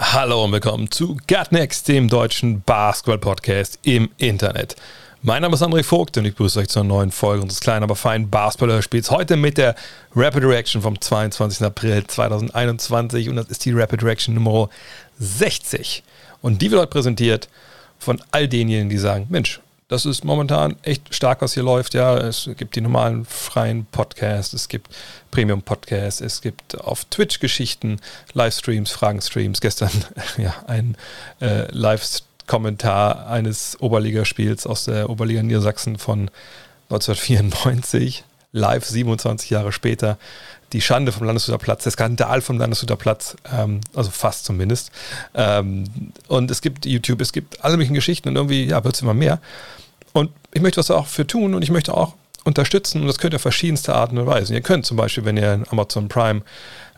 Hallo und willkommen zu Gut Next, dem deutschen Basketball-Podcast im Internet. Mein Name ist André Vogt und ich begrüße euch zur neuen Folge unseres kleinen, aber feinen Basketball-Hörspiels. Heute mit der Rapid Reaction vom 22. April 2021 und das ist die Rapid Reaction Nummer 60. Und die wird heute präsentiert von all denjenigen, die sagen, Mensch, das ist momentan echt stark, was hier läuft. Ja, es gibt die normalen freien Podcasts, es gibt Premium-Podcasts, es gibt auf Twitch Geschichten, Livestreams, Fragenstreams. Gestern ja ein äh, Live-Kommentar eines Oberligaspiels aus der Oberliga Niedersachsen von 1994, live 27 Jahre später. Die Schande vom Landeshuter Platz, der Skandal vom Landeshuter Platz, ähm, also fast zumindest. Ähm, und es gibt YouTube, es gibt alle möglichen Geschichten und irgendwie ja, wird es immer mehr. Ich möchte was auch für tun und ich möchte auch unterstützen und das könnt ihr auf verschiedenste Arten und Weisen. Ihr könnt zum Beispiel, wenn ihr einen Amazon Prime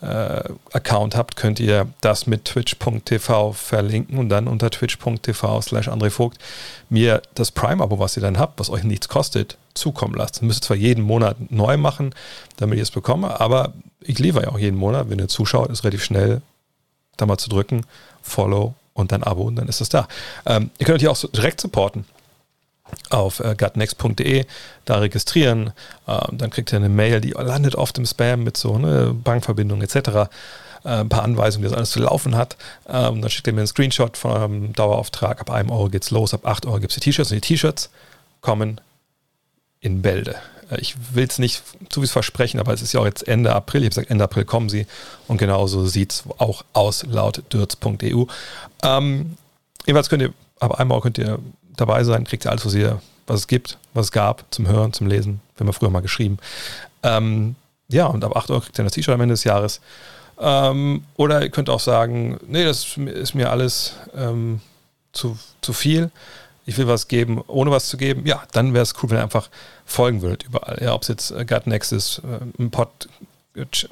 äh, Account habt, könnt ihr das mit twitch.tv verlinken und dann unter twitch.tv slash André Vogt mir das Prime-Abo, was ihr dann habt, was euch nichts kostet, zukommen lasst. Das müsst ihr zwar jeden Monat neu machen, damit ich es bekomme, aber ich liefere ja auch jeden Monat. Wenn ihr zuschaut, ist relativ schnell da mal zu drücken, Follow und dann Abo und dann ist es da. Ähm, ihr könnt euch auch so direkt supporten auf äh, gutnext.de, da registrieren, äh, dann kriegt ihr eine Mail, die landet oft im Spam mit so ne, Bankverbindung etc., äh, ein paar Anweisungen, wie das alles zu laufen hat. Ähm, dann schickt ihr mir einen Screenshot von eurem Dauerauftrag. Ab einem Euro geht's los, ab 8 Euro gibt es die T-Shirts und die T-Shirts kommen in Bälde. Äh, Ich will es nicht zu es versprechen, aber es ist ja auch jetzt Ende April. Ich habe gesagt, Ende April kommen sie und genauso sieht es auch aus laut dürz.eu. Ähm, jedenfalls könnt ihr, ab einem Euro könnt ihr dabei sein, kriegt ihr alles, was, ihr, was es gibt, was es gab, zum Hören, zum Lesen. Wir haben früher mal geschrieben. Ähm, ja, und ab 8 Euro kriegt ihr das T-Shirt am Ende des Jahres. Ähm, oder ihr könnt auch sagen, nee, das ist mir alles ähm, zu, zu viel. Ich will was geben, ohne was zu geben. Ja, dann wäre es cool, wenn ihr einfach folgen würdet überall. Ja, ob es jetzt äh, Gutnext ist, äh, ein Pod,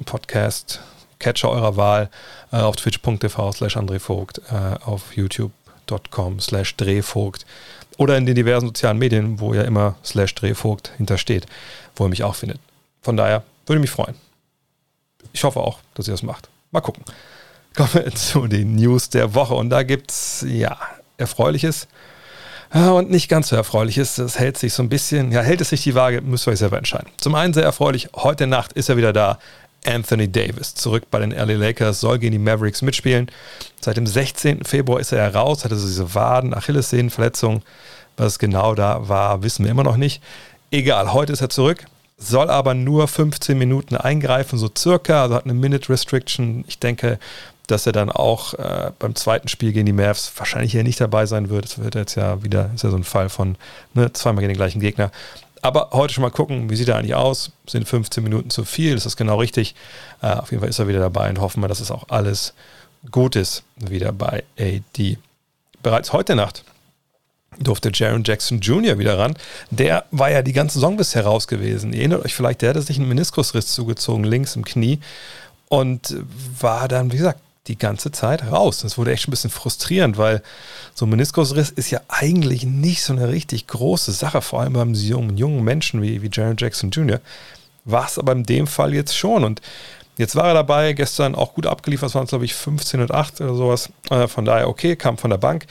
Podcast, Catcher eurer Wahl, äh, auf twitch.tv slash André Vogt, äh, auf youtube.com slash Drehvogt oder in den diversen sozialen Medien, wo ja immer slash Drehvogt hintersteht, wo ihr mich auch findet. Von daher würde mich freuen. Ich hoffe auch, dass ihr das macht. Mal gucken. Kommen wir zu den News der Woche. Und da gibt es, ja, Erfreuliches und nicht ganz so Erfreuliches. Das hält sich so ein bisschen, ja, hält es sich die Waage, müsst ihr euch selber entscheiden. Zum einen sehr erfreulich, heute Nacht ist er wieder da. Anthony Davis zurück bei den LA Lakers, soll gegen die Mavericks mitspielen. Seit dem 16. Februar ist er heraus, hatte so diese Waden, Achillessehnenverletzung. Was genau da war, wissen wir immer noch nicht. Egal, heute ist er zurück, soll aber nur 15 Minuten eingreifen, so circa, also hat eine Minute Restriction. Ich denke, dass er dann auch äh, beim zweiten Spiel gegen die Mavs wahrscheinlich hier nicht dabei sein wird. Das wird jetzt ja wieder, ist ja so ein Fall von ne, zweimal gegen den gleichen Gegner. Aber heute schon mal gucken, wie sieht er eigentlich aus? Sind 15 Minuten zu viel? Ist das genau richtig? Äh, auf jeden Fall ist er wieder dabei und hoffen wir, dass es auch alles gut ist wieder bei AD. Bereits heute Nacht durfte Jaron Jackson Jr. wieder ran. Der war ja die ganze Saison bisher raus gewesen. Ihr erinnert euch vielleicht, der hatte sich einen Meniskusriss zugezogen, links im Knie und war dann, wie gesagt, die ganze Zeit raus. Das wurde echt ein bisschen frustrierend, weil so ein Meniskusriss ist ja eigentlich nicht so eine richtig große Sache, vor allem beim jungen, jungen Menschen wie, wie Jaron Jackson Jr. War es aber in dem Fall jetzt schon. Und jetzt war er dabei, gestern auch gut abgeliefert, es waren glaube ich 15 und 8 oder sowas. Äh, von daher okay, kam von der Bank.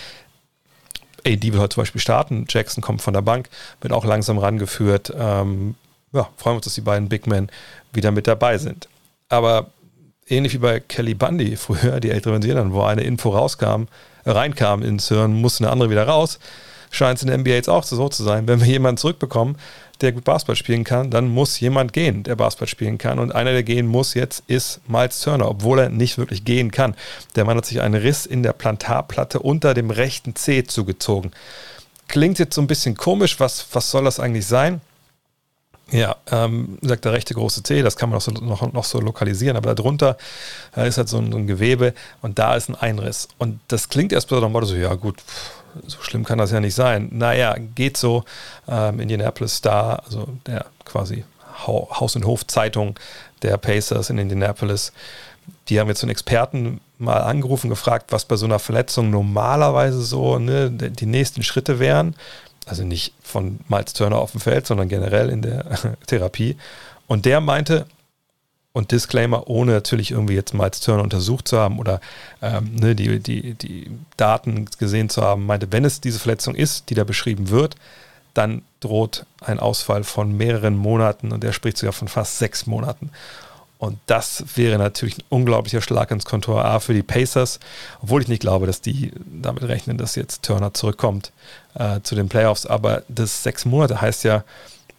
AD will heute zum Beispiel starten, Jackson kommt von der Bank, wird auch langsam rangeführt. Ähm, ja, freuen wir uns, dass die beiden Big Men wieder mit dabei sind. Aber ähnlich wie bei Kelly Bundy früher, die älteren Version, wo eine Info rauskam, reinkam ins Hirn, musste eine andere wieder raus. Scheint es in der NBA jetzt auch so zu sein. Wenn wir jemanden zurückbekommen, der gut Basketball spielen kann, dann muss jemand gehen, der Basketball spielen kann. Und einer, der gehen muss jetzt, ist Miles Turner, obwohl er nicht wirklich gehen kann. Der Mann hat sich einen Riss in der Plantarplatte unter dem rechten Zeh zugezogen. Klingt jetzt so ein bisschen komisch, was, was soll das eigentlich sein? Ja, ähm, sagt der rechte große C, das kann man noch so, noch, noch so lokalisieren, aber darunter äh, ist halt so ein, so ein, Gewebe und da ist ein Einriss. Und das klingt erst der so, ja gut, so schlimm kann das ja nicht sein. Naja, geht so. Ähm, Indianapolis Star, also der quasi Haus- und Hof-Zeitung der Pacers in Indianapolis, die haben jetzt einen Experten mal angerufen, gefragt, was bei so einer Verletzung normalerweise so ne, die nächsten Schritte wären. Also nicht von Miles Turner auf dem Feld, sondern generell in der Therapie. Und der meinte, und Disclaimer, ohne natürlich irgendwie jetzt Miles Turner untersucht zu haben oder ähm, ne, die, die, die Daten gesehen zu haben, meinte, wenn es diese Verletzung ist, die da beschrieben wird, dann droht ein Ausfall von mehreren Monaten und er spricht sogar von fast sechs Monaten. Und das wäre natürlich ein unglaublicher Schlag ins Kontor A für die Pacers, obwohl ich nicht glaube, dass die damit rechnen, dass jetzt Turner zurückkommt äh, zu den Playoffs. Aber das sechs Monate heißt ja,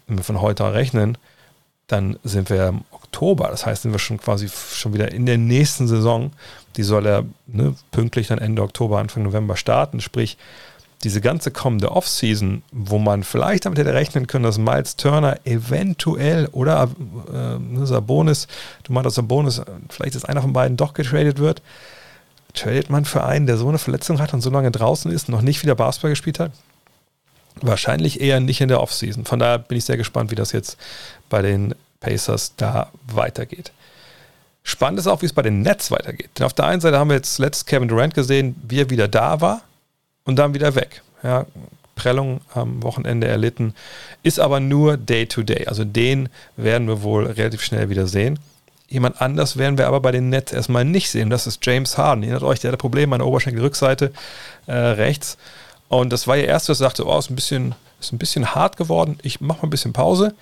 wenn wir von heute rechnen, dann sind wir im Oktober. Das heißt, sind wir schon quasi schon wieder in der nächsten Saison. Die soll ja ne, pünktlich dann Ende Oktober, Anfang November starten. Sprich, diese ganze kommende Offseason, wo man vielleicht damit hätte rechnen können, dass Miles Turner eventuell oder äh, Sabonis, du meinst Sabonis, vielleicht ist einer von beiden doch getradet wird, tradet man für einen, der so eine Verletzung hat und so lange draußen ist, noch nicht wieder Basketball gespielt hat? Wahrscheinlich eher nicht in der Offseason. Von daher bin ich sehr gespannt, wie das jetzt bei den Pacers da weitergeht. Spannend ist auch, wie es bei den Nets weitergeht. Denn auf der einen Seite haben wir jetzt letztes Kevin Durant gesehen, wie er wieder da war und dann wieder weg. Ja, Prellung am Wochenende erlitten, ist aber nur Day-to-Day. -Day. Also den werden wir wohl relativ schnell wieder sehen. Jemand anders werden wir aber bei den Nets erstmal nicht sehen. Das ist James Harden. Erinnert euch, der hatte Probleme an der Oberschenkelrückseite äh, rechts. Und das war ihr erstes, sagte, oh, ist ein bisschen, ist ein bisschen hart geworden. Ich mache mal ein bisschen Pause.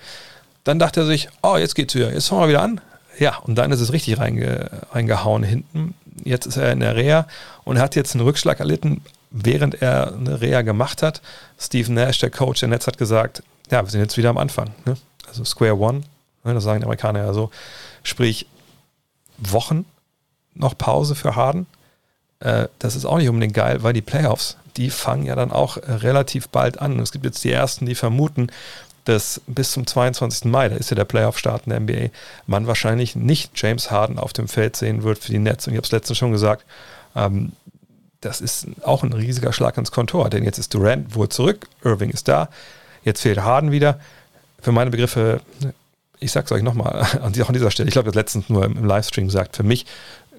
Dann dachte er sich, oh, jetzt geht's wieder. Jetzt fangen wir wieder an. Ja, und dann ist es richtig reinge, reingehauen hinten. Jetzt ist er in der Reha und hat jetzt einen Rückschlag erlitten während er eine Reha gemacht hat, Steve Nash, der Coach der Netz, hat gesagt, ja, wir sind jetzt wieder am Anfang. Ne? Also Square One, ne, das sagen die Amerikaner ja so. Sprich, Wochen noch Pause für Harden. Äh, das ist auch nicht unbedingt geil, weil die Playoffs, die fangen ja dann auch relativ bald an. Und es gibt jetzt die ersten, die vermuten, dass bis zum 22. Mai, da ist ja der Playoff-Start in der NBA, man wahrscheinlich nicht James Harden auf dem Feld sehen wird für die Nets. Und ich habe es letztens schon gesagt, ähm, das ist auch ein riesiger Schlag ins Kontor, denn jetzt ist Durant wohl zurück, Irving ist da, jetzt fehlt Harden wieder. Für meine Begriffe, ich sag's euch nochmal, auch an dieser Stelle, ich glaube, das letztens nur im Livestream gesagt, für mich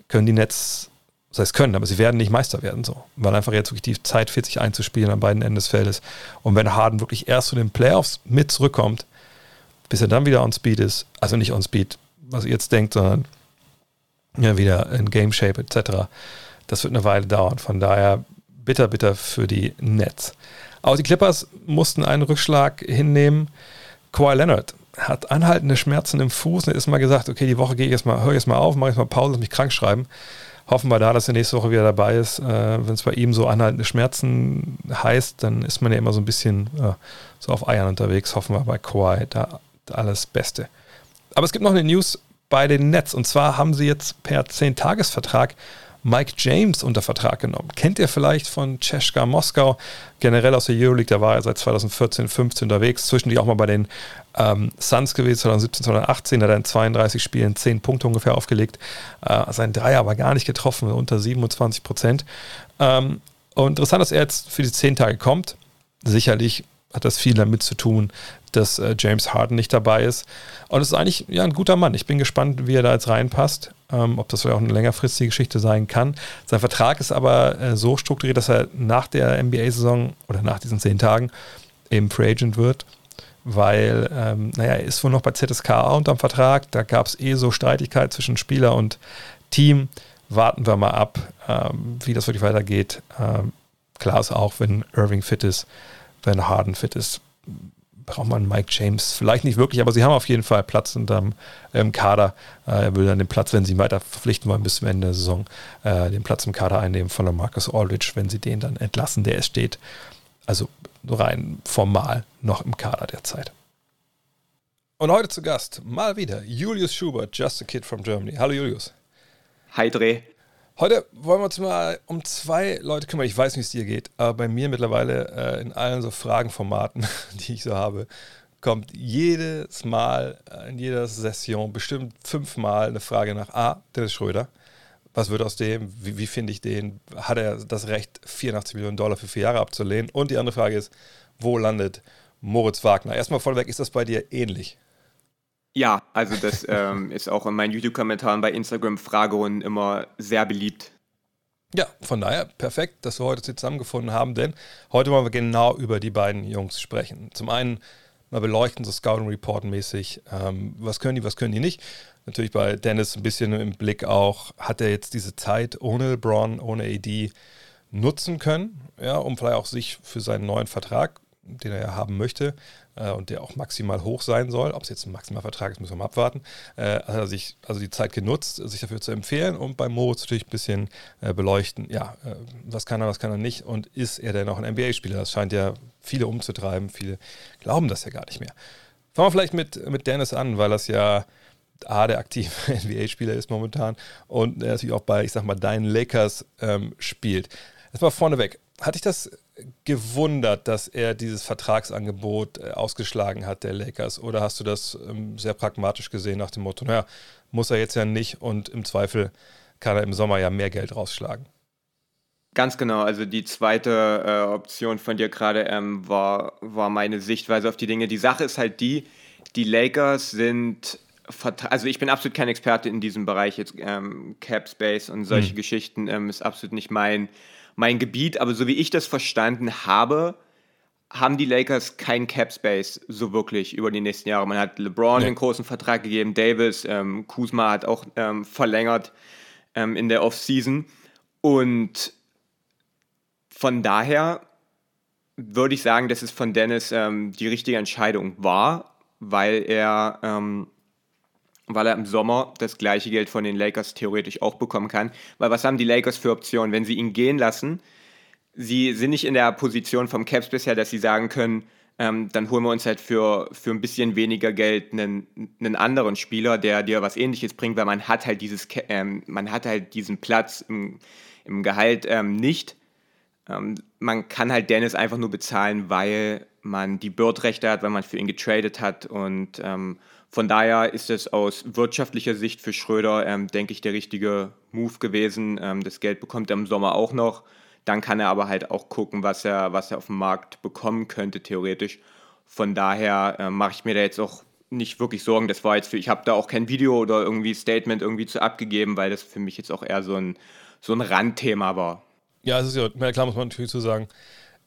können die Nets, das heißt können, aber sie werden nicht Meister werden, so, weil einfach jetzt wirklich die Zeit 40 einzuspielen an beiden Enden des Feldes. Und wenn Harden wirklich erst zu den Playoffs mit zurückkommt, bis er dann wieder on Speed ist, also nicht on Speed, was ihr jetzt denkt, sondern ja, wieder in Game Shape etc., das wird eine Weile dauern. Von daher bitter, bitter für die Nets. Auch die Clippers mussten einen Rückschlag hinnehmen. Kawhi Leonard hat anhaltende Schmerzen im Fuß und ist mal gesagt, okay, die Woche gehe ich jetzt mal, höre jetzt mal auf, mache jetzt mal Pause, lass mich krank schreiben. Hoffen wir da, dass er nächste Woche wieder dabei ist. Äh, Wenn es bei ihm so anhaltende Schmerzen heißt, dann ist man ja immer so ein bisschen äh, so auf Eiern unterwegs. Hoffen wir bei Kawhi da alles Beste. Aber es gibt noch eine News bei den Nets und zwar haben sie jetzt per 10-Tages-Vertrag Mike James unter Vertrag genommen. Kennt ihr vielleicht von Czeska Moskau, generell aus der Euroleague, der war er seit 2014, 15 unterwegs, zwischendurch auch mal bei den ähm, Suns gewesen, 2017, 2018, hat er in 32 Spielen 10 Punkte ungefähr aufgelegt, äh, sein Dreier aber gar nicht getroffen, unter 27 Prozent. Ähm, und interessant, dass er jetzt für die 10 Tage kommt. Sicherlich hat das viel damit zu tun, dass äh, James Harden nicht dabei ist. Und es ist eigentlich ja, ein guter Mann. Ich bin gespannt, wie er da jetzt reinpasst, ähm, ob das vielleicht auch eine längerfristige Geschichte sein kann. Sein Vertrag ist aber äh, so strukturiert, dass er nach der NBA-Saison oder nach diesen zehn Tagen eben Free Agent wird, weil, ähm, naja, er ist wohl noch bei ZSK unterm Vertrag. Da gab es eh so Streitigkeit zwischen Spieler und Team. Warten wir mal ab, ähm, wie das wirklich weitergeht. Ähm, klar ist auch, wenn Irving fit ist, wenn Harden fit ist, braucht man Mike James vielleicht nicht wirklich, aber sie haben auf jeden Fall Platz unterm ähm, Kader. Äh, er will dann den Platz, wenn sie ihn weiter verpflichten wollen bis zum Ende der Saison, äh, den Platz im Kader einnehmen von Marcus Aldridge, wenn sie den dann entlassen, der es steht. Also rein formal noch im Kader derzeit. Und heute zu Gast mal wieder Julius Schubert, Just a Kid from Germany. Hallo Julius. Hi Dreh. Heute wollen wir uns mal um zwei Leute kümmern. Ich weiß nicht, wie es dir geht, aber bei mir mittlerweile äh, in allen so Fragenformaten, die ich so habe, kommt jedes Mal in jeder Session bestimmt fünfmal eine Frage nach A, Dennis Schröder. Was wird aus dem? Wie, wie finde ich den? Hat er das Recht, 84 Millionen Dollar für vier Jahre abzulehnen? Und die andere Frage ist, wo landet Moritz Wagner? Erstmal vorweg, ist das bei dir ähnlich? Ja, also das ähm, ist auch in meinen YouTube-Kommentaren bei Instagram Fragerunden immer sehr beliebt. Ja, von daher perfekt, dass wir heute zusammengefunden haben, denn heute wollen wir genau über die beiden Jungs sprechen. Zum einen mal beleuchten, so Scouting Report mäßig, ähm, was können die, was können die nicht. Natürlich bei Dennis ein bisschen im Blick auch, hat er jetzt diese Zeit ohne LeBron, ohne AD nutzen können, ja, um vielleicht auch sich für seinen neuen Vertrag, den er ja haben möchte, äh, und der auch maximal hoch sein soll. Ob es jetzt ein Maximalvertrag ist, müssen wir mal abwarten. Äh, hat er sich also die Zeit genutzt, sich dafür zu empfehlen und bei Moritz natürlich ein bisschen äh, beleuchten, ja, äh, was kann er, was kann er nicht und ist er denn auch ein NBA-Spieler? Das scheint ja viele umzutreiben, viele glauben das ja gar nicht mehr. Fangen wir vielleicht mit, mit Dennis an, weil das ja A, der aktive NBA-Spieler ist momentan und er natürlich auch bei, ich sag mal, deinen Lakers ähm, spielt. Erstmal vorneweg, hatte ich das gewundert, dass er dieses Vertragsangebot äh, ausgeschlagen hat, der Lakers? Oder hast du das ähm, sehr pragmatisch gesehen nach dem Motto, naja, muss er jetzt ja nicht und im Zweifel kann er im Sommer ja mehr Geld rausschlagen? Ganz genau, also die zweite äh, Option von dir gerade ähm, war, war meine Sichtweise auf die Dinge. Die Sache ist halt die, die Lakers sind, also ich bin absolut kein Experte in diesem Bereich, jetzt ähm, Cap Space und solche mhm. Geschichten ähm, ist absolut nicht mein, mein Gebiet, aber so wie ich das verstanden habe, haben die Lakers kein Cap Space so wirklich über die nächsten Jahre. Man hat LeBron nee. einen großen Vertrag gegeben, Davis, ähm, Kuzma hat auch ähm, verlängert ähm, in der Offseason. Und von daher würde ich sagen, dass es von Dennis ähm, die richtige Entscheidung war, weil er ähm, weil er im Sommer das gleiche Geld von den Lakers theoretisch auch bekommen kann. Weil was haben die Lakers für Optionen? Wenn sie ihn gehen lassen, sie sind nicht in der Position vom Caps bisher, dass sie sagen können, ähm, dann holen wir uns halt für, für ein bisschen weniger Geld einen, einen anderen Spieler, der dir was ähnliches bringt, weil man hat halt dieses ähm, man hat halt diesen Platz im, im Gehalt ähm, nicht. Ähm, man kann halt Dennis einfach nur bezahlen, weil man die Bird-Rechte hat, weil man für ihn getradet hat und ähm, von daher ist es aus wirtschaftlicher Sicht für Schröder, ähm, denke ich, der richtige Move gewesen. Ähm, das Geld bekommt er im Sommer auch noch. Dann kann er aber halt auch gucken, was er, was er auf dem Markt bekommen könnte, theoretisch. Von daher äh, mache ich mir da jetzt auch nicht wirklich Sorgen. Das war jetzt für, ich habe da auch kein Video oder irgendwie Statement irgendwie zu abgegeben, weil das für mich jetzt auch eher so ein, so ein Randthema war. Ja, es ist ja, klar muss man natürlich zu sagen,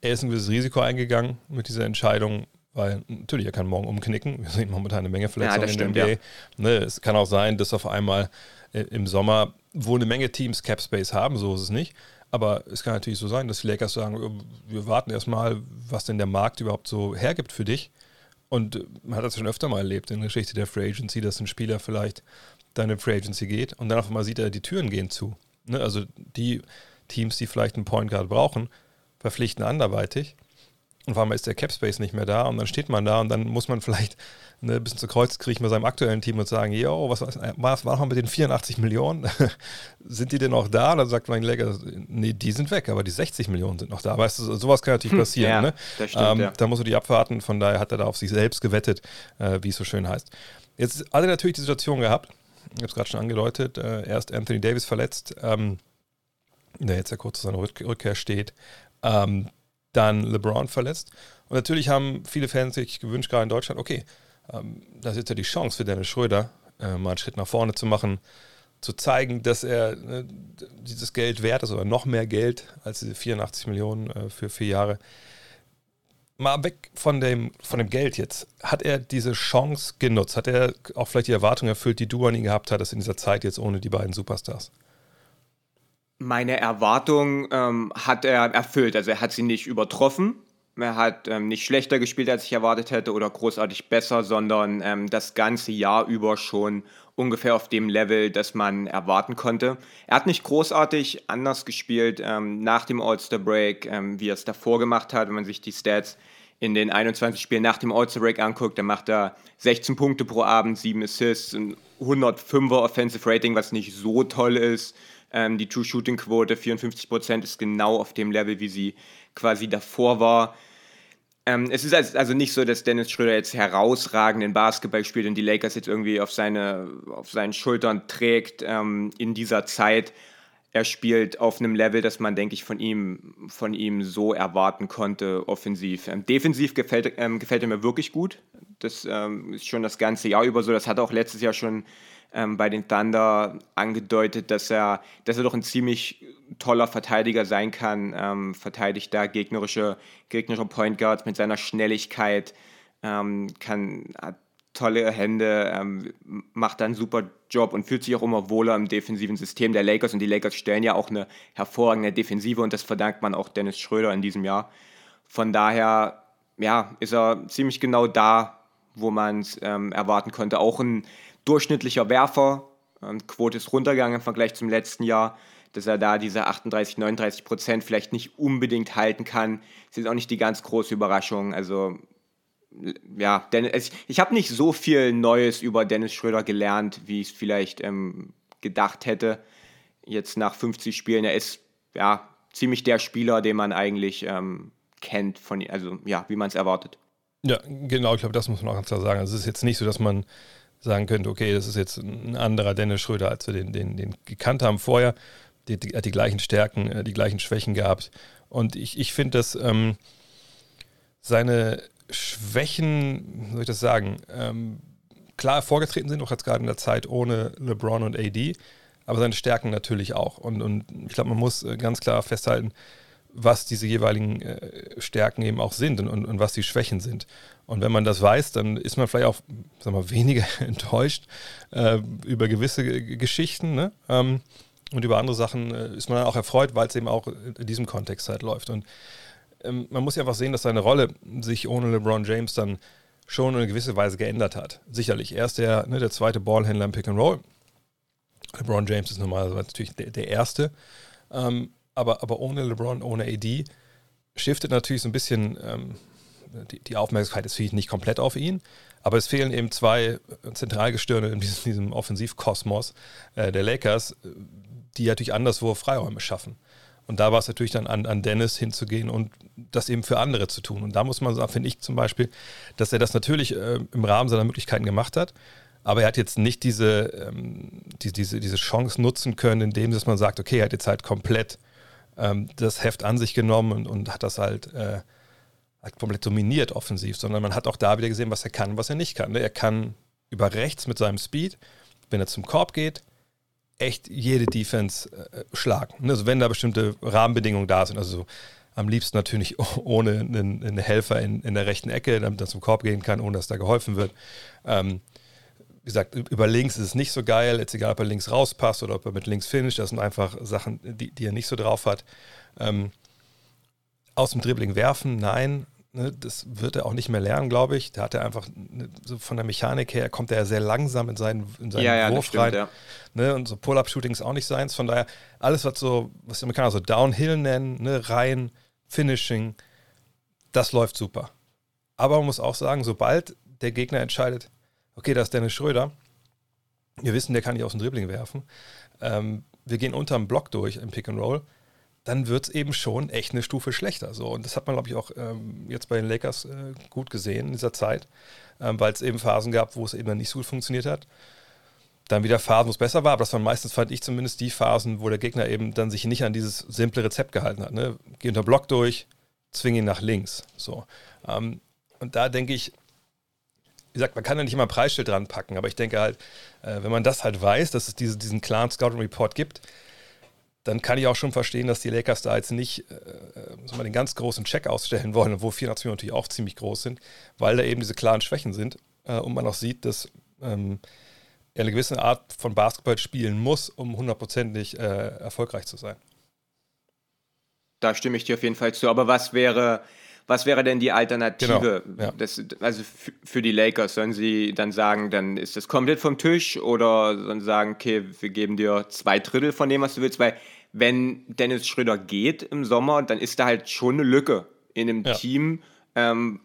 er ist ein gewisses Risiko eingegangen mit dieser Entscheidung, weil natürlich, er kann morgen umknicken. Wir sehen momentan eine Menge Verletzungen ja, in der NBA. Ja. Ne, es kann auch sein, dass auf einmal äh, im Sommer, wo eine Menge Teams Cap Space haben, so ist es nicht. Aber es kann natürlich so sein, dass die Lakers sagen, äh, wir warten erstmal, was denn der Markt überhaupt so hergibt für dich. Und äh, man hat das schon öfter mal erlebt in der Geschichte der Free Agency, dass ein Spieler vielleicht dann in Free Agency geht und dann auf einmal sieht er, die Türen gehen zu. Ne? Also die Teams, die vielleicht einen Point Guard brauchen, verpflichten anderweitig und auf einmal ist der Cap Space nicht mehr da und dann steht man da und dann muss man vielleicht ne, ein bisschen zu Kreuz kriechen mit seinem aktuellen Team und sagen, yo, was, was, war noch mit den 84 Millionen? sind die denn noch da? Dann sagt mein Lecker, nee, die sind weg, aber die 60 Millionen sind noch da. Weißt du, sowas kann natürlich hm, passieren. ja, ne? das stimmt, ähm, ja. Da musst du die abwarten, von daher hat er da auf sich selbst gewettet, äh, wie es so schön heißt. Jetzt hat er natürlich die Situation gehabt, ich habe es gerade schon angedeutet, äh, erst Anthony Davis verletzt, ähm, der jetzt ja kurz zu seiner Rückkehr steht. Ähm, dann LeBron verletzt. Und natürlich haben viele Fans sich gewünscht, gerade in Deutschland, okay, ähm, das ist jetzt ja die Chance für Dennis Schröder, äh, mal einen Schritt nach vorne zu machen, zu zeigen, dass er äh, dieses Geld wert ist oder noch mehr Geld als diese 84 Millionen äh, für vier Jahre. Mal weg von dem, von dem Geld jetzt. Hat er diese Chance genutzt? Hat er auch vielleicht die Erwartung erfüllt, die du an ihn gehabt hattest in dieser Zeit jetzt ohne die beiden Superstars? Meine Erwartung ähm, hat er erfüllt. Also er hat sie nicht übertroffen. Er hat ähm, nicht schlechter gespielt, als ich erwartet hätte, oder großartig besser, sondern ähm, das ganze Jahr über schon ungefähr auf dem Level, das man erwarten konnte. Er hat nicht großartig anders gespielt ähm, nach dem All-Star-Break, ähm, wie er es davor gemacht hat. Wenn man sich die Stats in den 21 Spielen nach dem All-Star-Break anguckt, dann macht er 16 Punkte pro Abend, 7 Assists, ein 105er Offensive Rating, was nicht so toll ist. Ähm, die True-Shooting-Quote 54% ist genau auf dem Level, wie sie quasi davor war. Ähm, es ist also nicht so, dass Dennis Schröder jetzt herausragenden Basketball spielt und die Lakers jetzt irgendwie auf, seine, auf seinen Schultern trägt ähm, in dieser Zeit. Er spielt auf einem Level, das man, denke ich, von ihm, von ihm so erwarten konnte, offensiv. Ähm, defensiv gefällt, ähm, gefällt er mir wirklich gut. Das ähm, ist schon das ganze Jahr über so. Das hat er auch letztes Jahr schon ähm, bei den Thunder angedeutet, dass er, dass er doch ein ziemlich toller Verteidiger sein kann. Ähm, verteidigt da gegnerische, gegnerische Point Guards mit seiner Schnelligkeit, ähm, kann, hat tolle Hände, ähm, macht da einen super Job und fühlt sich auch immer wohler im defensiven System der Lakers. Und die Lakers stellen ja auch eine hervorragende Defensive und das verdankt man auch Dennis Schröder in diesem Jahr. Von daher, ja, ist er ziemlich genau da, wo man es ähm, erwarten konnte. Auch ein durchschnittlicher Werfer. Ähm, Quote ist runtergegangen im Vergleich zum letzten Jahr. Dass er da diese 38, 39 Prozent vielleicht nicht unbedingt halten kann, ist jetzt auch nicht die ganz große Überraschung. Also, ja, Dennis, ich habe nicht so viel Neues über Dennis Schröder gelernt, wie ich es vielleicht ähm, gedacht hätte. Jetzt nach 50 Spielen. Er ist ja ziemlich der Spieler, den man eigentlich ähm, kennt, von, also ja, wie man es erwartet. Ja, genau, ich glaube, das muss man auch ganz klar sagen. Also es ist jetzt nicht so, dass man sagen könnte, okay, das ist jetzt ein anderer Dennis Schröder, als wir den, den, den gekannt haben vorher. Die, die, hat die gleichen Stärken, äh, die gleichen Schwächen gehabt. Und ich, ich finde, dass ähm, seine Schwächen, wie soll ich das sagen, ähm, klar vorgetreten sind, auch jetzt gerade in der Zeit ohne LeBron und AD, aber seine Stärken natürlich auch. Und, und ich glaube, man muss äh, ganz klar festhalten, was diese jeweiligen äh, Stärken eben auch sind und, und, und, was die Schwächen sind. Und wenn man das weiß, dann ist man vielleicht auch sag mal, weniger enttäuscht äh, über gewisse G Geschichten. Ne? Ähm, und über andere Sachen äh, ist man dann auch erfreut, weil es eben auch in diesem Kontext halt läuft. Und ähm, man muss ja einfach sehen, dass seine Rolle sich ohne LeBron James dann schon in einer gewissen Weise geändert hat. Sicherlich. Er ist der, ne, der zweite Ballhändler im Pick and Roll. LeBron James ist normalerweise natürlich der, der erste. Ähm, aber, aber ohne LeBron, ohne AD, shiftet natürlich so ein bisschen ähm, die, die, Aufmerksamkeit ist vielleicht nicht komplett auf ihn, aber es fehlen eben zwei Zentralgestirne in diesem, diesem Offensivkosmos äh, der Lakers, die natürlich anderswo Freiräume schaffen. Und da war es natürlich dann an, an Dennis hinzugehen und das eben für andere zu tun. Und da muss man sagen, finde ich zum Beispiel, dass er das natürlich äh, im Rahmen seiner Möglichkeiten gemacht hat. Aber er hat jetzt nicht diese, ähm, die, diese, diese Chance nutzen können, indem dass man sagt, okay, er hat jetzt halt komplett ähm, das Heft an sich genommen und, und hat das halt, äh, halt komplett dominiert offensiv, sondern man hat auch da wieder gesehen, was er kann was er nicht kann. Ne? Er kann über rechts mit seinem Speed, wenn er zum Korb geht, echt jede Defense äh, schlagen. Ne? Also wenn da bestimmte Rahmenbedingungen da sind, also am liebsten natürlich ohne einen, einen Helfer in, in, der rechten Ecke, damit er zum Korb gehen kann, ohne dass da geholfen wird. Ähm, wie gesagt, über links ist es nicht so geil, jetzt egal, ob er links rauspasst oder ob er mit links finisht, das sind einfach Sachen, die, die er nicht so drauf hat. Ähm, aus dem Dribbling werfen, nein, ne, das wird er auch nicht mehr lernen, glaube ich. Da hat er einfach, ne, so von der Mechanik her, kommt er sehr langsam in seinen, in seinen ja, ja, Wurf stimmt, rein. Ja. Ne, und so Pull-Up-Shooting ist auch nicht seins. Von daher, alles, was so, was die Amerikaner so Downhill nennen, ne, rein, Finishing, das läuft super. Aber man muss auch sagen, sobald der Gegner entscheidet, okay, da ist Dennis Schröder. Wir wissen, der kann nicht aus dem Dribbling werfen. Ähm, wir gehen unterm Block durch im Pick and Roll. Dann wird es eben schon echt eine Stufe schlechter. So. Und das hat man, glaube ich, auch ähm, jetzt bei den Lakers äh, gut gesehen in dieser Zeit, ähm, weil es eben Phasen gab, wo es eben dann nicht so gut funktioniert hat. Dann wieder Phasen, wo es besser war, aber das waren meistens, fand ich zumindest, die Phasen, wo der Gegner eben dann sich nicht an dieses simple Rezept gehalten hat. Ne? Geh unter Block durch, zwing ihn nach links. So. Ähm, und da denke ich, wie gesagt, man kann ja nicht immer ein Preisschild dran packen, aber ich denke halt, äh, wenn man das halt weiß, dass es diese, diesen klaren Scouting Report gibt, dann kann ich auch schon verstehen, dass die Lakers da jetzt nicht äh, äh mal den ganz großen Check ausstellen wollen, wo 400 Millionen natürlich auch ziemlich groß sind, weil da eben diese klaren Schwächen sind äh, und man auch sieht, dass ähm, er eine gewisse Art von Basketball spielen muss, um hundertprozentig äh, erfolgreich zu sein. Da stimme ich dir auf jeden Fall zu. Aber was wäre was wäre denn die Alternative? Genau, ja. das, also für die Lakers, sollen sie dann sagen, dann ist das komplett vom Tisch oder sollen sie sagen, okay, wir geben dir zwei Drittel von dem, was du willst, weil wenn Dennis Schröder geht im Sommer, dann ist da halt schon eine Lücke in einem ja. Team, ähm,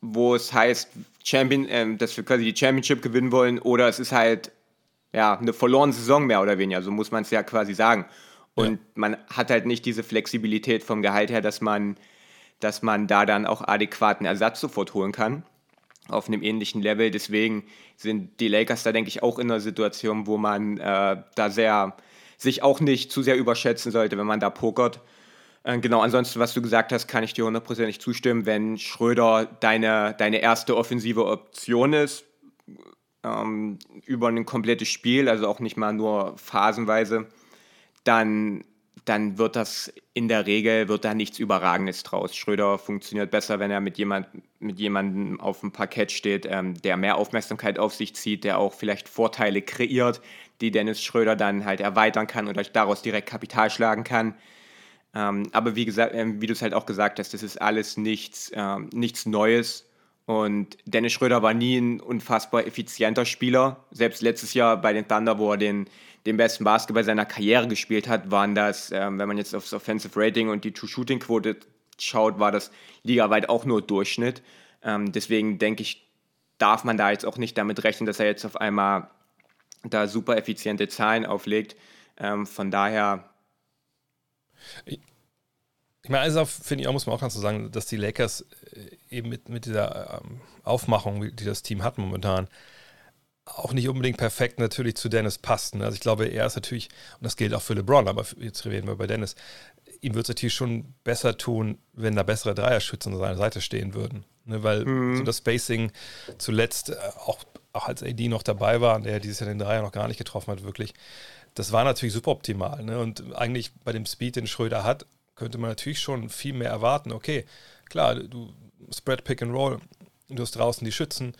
wo es heißt, Champion, ähm, dass wir quasi die Championship gewinnen wollen oder es ist halt ja, eine verlorene Saison mehr oder weniger, so muss man es ja quasi sagen. Und ja. man hat halt nicht diese Flexibilität vom Gehalt her, dass man dass man da dann auch adäquaten Ersatz sofort holen kann auf einem ähnlichen Level. Deswegen sind die Lakers da, denke ich, auch in einer Situation, wo man äh, da sehr sich auch nicht zu sehr überschätzen sollte, wenn man da pokert. Äh, genau, ansonsten, was du gesagt hast, kann ich dir hundertprozentig zustimmen. Wenn Schröder deine, deine erste offensive Option ist, ähm, über ein komplettes Spiel, also auch nicht mal nur phasenweise, dann dann wird das in der Regel wird da nichts Überragendes draus. Schröder funktioniert besser, wenn er mit, jemand, mit jemandem auf dem Parkett steht, ähm, der mehr Aufmerksamkeit auf sich zieht, der auch vielleicht Vorteile kreiert, die Dennis Schröder dann halt erweitern kann oder daraus direkt Kapital schlagen kann. Ähm, aber wie gesagt, äh, wie du es halt auch gesagt hast, das ist alles nichts, äh, nichts Neues. Und Dennis Schröder war nie ein unfassbar effizienter Spieler. Selbst letztes Jahr bei den Thunder, wo er den, den besten Basketball seiner Karriere gespielt hat, waren das, ähm, wenn man jetzt aufs Offensive Rating und die True-Shooting-Quote schaut, war das ligaweit auch nur Durchschnitt. Ähm, deswegen denke ich, darf man da jetzt auch nicht damit rechnen, dass er jetzt auf einmal da super effiziente Zahlen auflegt. Ähm, von daher. Ich, meine, also finde ich auch, muss man auch ganz so sagen, dass die Lakers äh, eben mit, mit dieser ähm, Aufmachung, die das Team hat momentan, auch nicht unbedingt perfekt natürlich zu Dennis passten. Also ich glaube, er ist natürlich, und das gilt auch für LeBron, aber jetzt reden wir über Dennis, ihm würde es natürlich schon besser tun, wenn da bessere Dreierschützen an seiner Seite stehen würden. Ne, weil mhm. so das Spacing zuletzt, äh, auch, auch als AD noch dabei war, der dieses Jahr den Dreier noch gar nicht getroffen hat, wirklich, das war natürlich super optimal. Ne? Und eigentlich bei dem Speed, den Schröder hat, könnte man natürlich schon viel mehr erwarten. Okay, klar, du Spread Pick and Roll, du hast draußen die Schützen,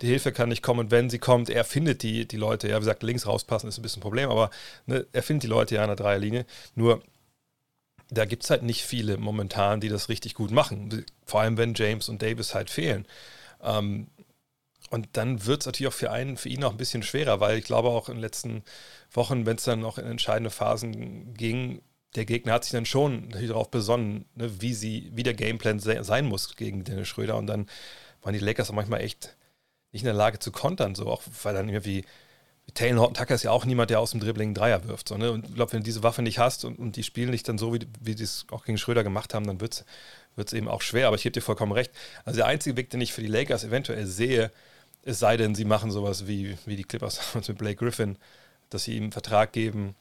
die Hilfe kann nicht kommen und wenn sie kommt, er findet die, die Leute, ja, wie gesagt, links rauspassen ist ein bisschen ein Problem, aber ne, er findet die Leute ja an der Dreierlinie. Nur da gibt es halt nicht viele momentan, die das richtig gut machen. Vor allem, wenn James und Davis halt fehlen. Ähm, und dann wird es natürlich auch für, einen, für ihn auch ein bisschen schwerer, weil ich glaube auch in den letzten Wochen, wenn es dann noch in entscheidende Phasen ging, der Gegner hat sich dann schon darauf besonnen, ne, wie, sie, wie der Gameplan sein muss gegen Dennis Schröder. Und dann waren die Lakers auch manchmal echt nicht in der Lage zu kontern, so auch, weil dann irgendwie Taylor Horton Tucker ist ja auch niemand, der aus dem Dribbling Dreier wirft. So, ne? Und ich glaube, wenn du diese Waffe nicht hast und, und die spielen nicht dann so, wie, wie die es auch gegen Schröder gemacht haben, dann wird es eben auch schwer. Aber ich gebe dir vollkommen recht. Also der einzige Weg, den ich für die Lakers eventuell sehe, es sei denn, sie machen sowas wie, wie die Clippers mit Blake Griffin, dass sie ihm einen Vertrag geben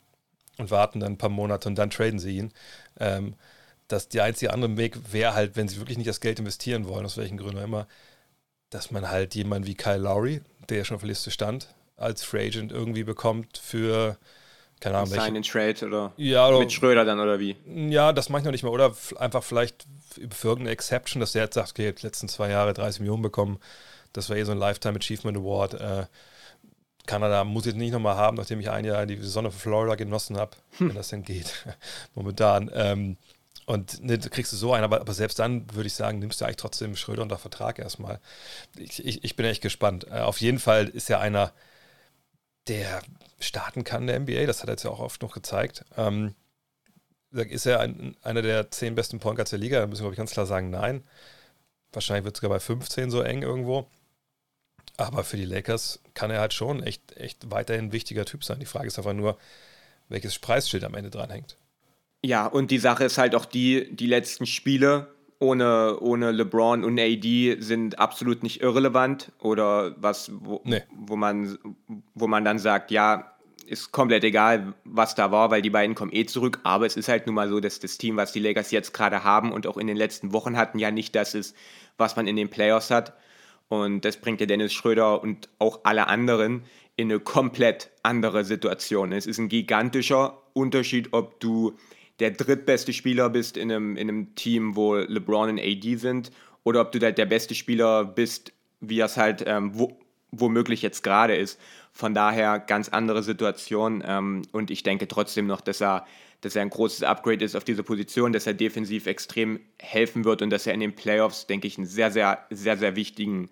und warten dann ein paar Monate und dann traden sie ihn. Ähm, dass der einzige andere Weg wäre halt, wenn sie wirklich nicht das Geld investieren wollen, aus welchen Gründen auch immer, dass man halt jemanden wie Kyle Lowry, der ja schon auf der Liste stand, als Free Agent irgendwie bekommt für, keine Ahnung, Sign and Trade oder ja, oder mit Schröder dann oder wie? Ja, das mache ich noch nicht mal. Oder einfach vielleicht für irgendeine Exception, dass der jetzt sagt, okay, die letzten zwei Jahre 30 Millionen bekommen. Das war eh so ein Lifetime Achievement Award. Äh, Kanada muss ich jetzt nicht nochmal haben, nachdem ich ein Jahr die Sonne von Florida genossen habe, hm. wenn das denn geht, momentan. Ähm, und ne, kriegst du so einen, aber, aber selbst dann würde ich sagen, nimmst du eigentlich trotzdem Schröder unter Vertrag erstmal. Ich, ich, ich bin echt gespannt. Äh, auf jeden Fall ist er einer, der starten kann, der NBA. Das hat er jetzt ja auch oft noch gezeigt. Ähm, ist er ein, einer der zehn besten Point Guards der Liga? Da müssen wir, glaube ich, ganz klar sagen, nein. Wahrscheinlich wird es sogar bei 15 so eng irgendwo. Aber für die Lakers kann er halt schon echt, echt weiterhin ein wichtiger Typ sein. Die Frage ist einfach nur, welches Preisschild am Ende dranhängt. Ja, und die Sache ist halt auch die, die letzten Spiele ohne, ohne LeBron und AD sind absolut nicht irrelevant oder was, wo, nee. wo, man, wo man dann sagt, ja, ist komplett egal, was da war, weil die beiden kommen eh zurück. Aber es ist halt nun mal so, dass das Team, was die Lakers jetzt gerade haben und auch in den letzten Wochen hatten, ja nicht das ist, was man in den Playoffs hat. Und das bringt ja Dennis Schröder und auch alle anderen in eine komplett andere Situation. Es ist ein gigantischer Unterschied, ob du der drittbeste Spieler bist in einem, in einem Team, wo LeBron und AD sind, oder ob du der, der beste Spieler bist, wie es halt ähm, wo, womöglich jetzt gerade ist. Von daher ganz andere Situation. Ähm, und ich denke trotzdem noch, dass er, dass er ein großes Upgrade ist auf dieser Position, dass er defensiv extrem helfen wird und dass er in den Playoffs, denke ich, einen sehr, sehr, sehr, sehr wichtigen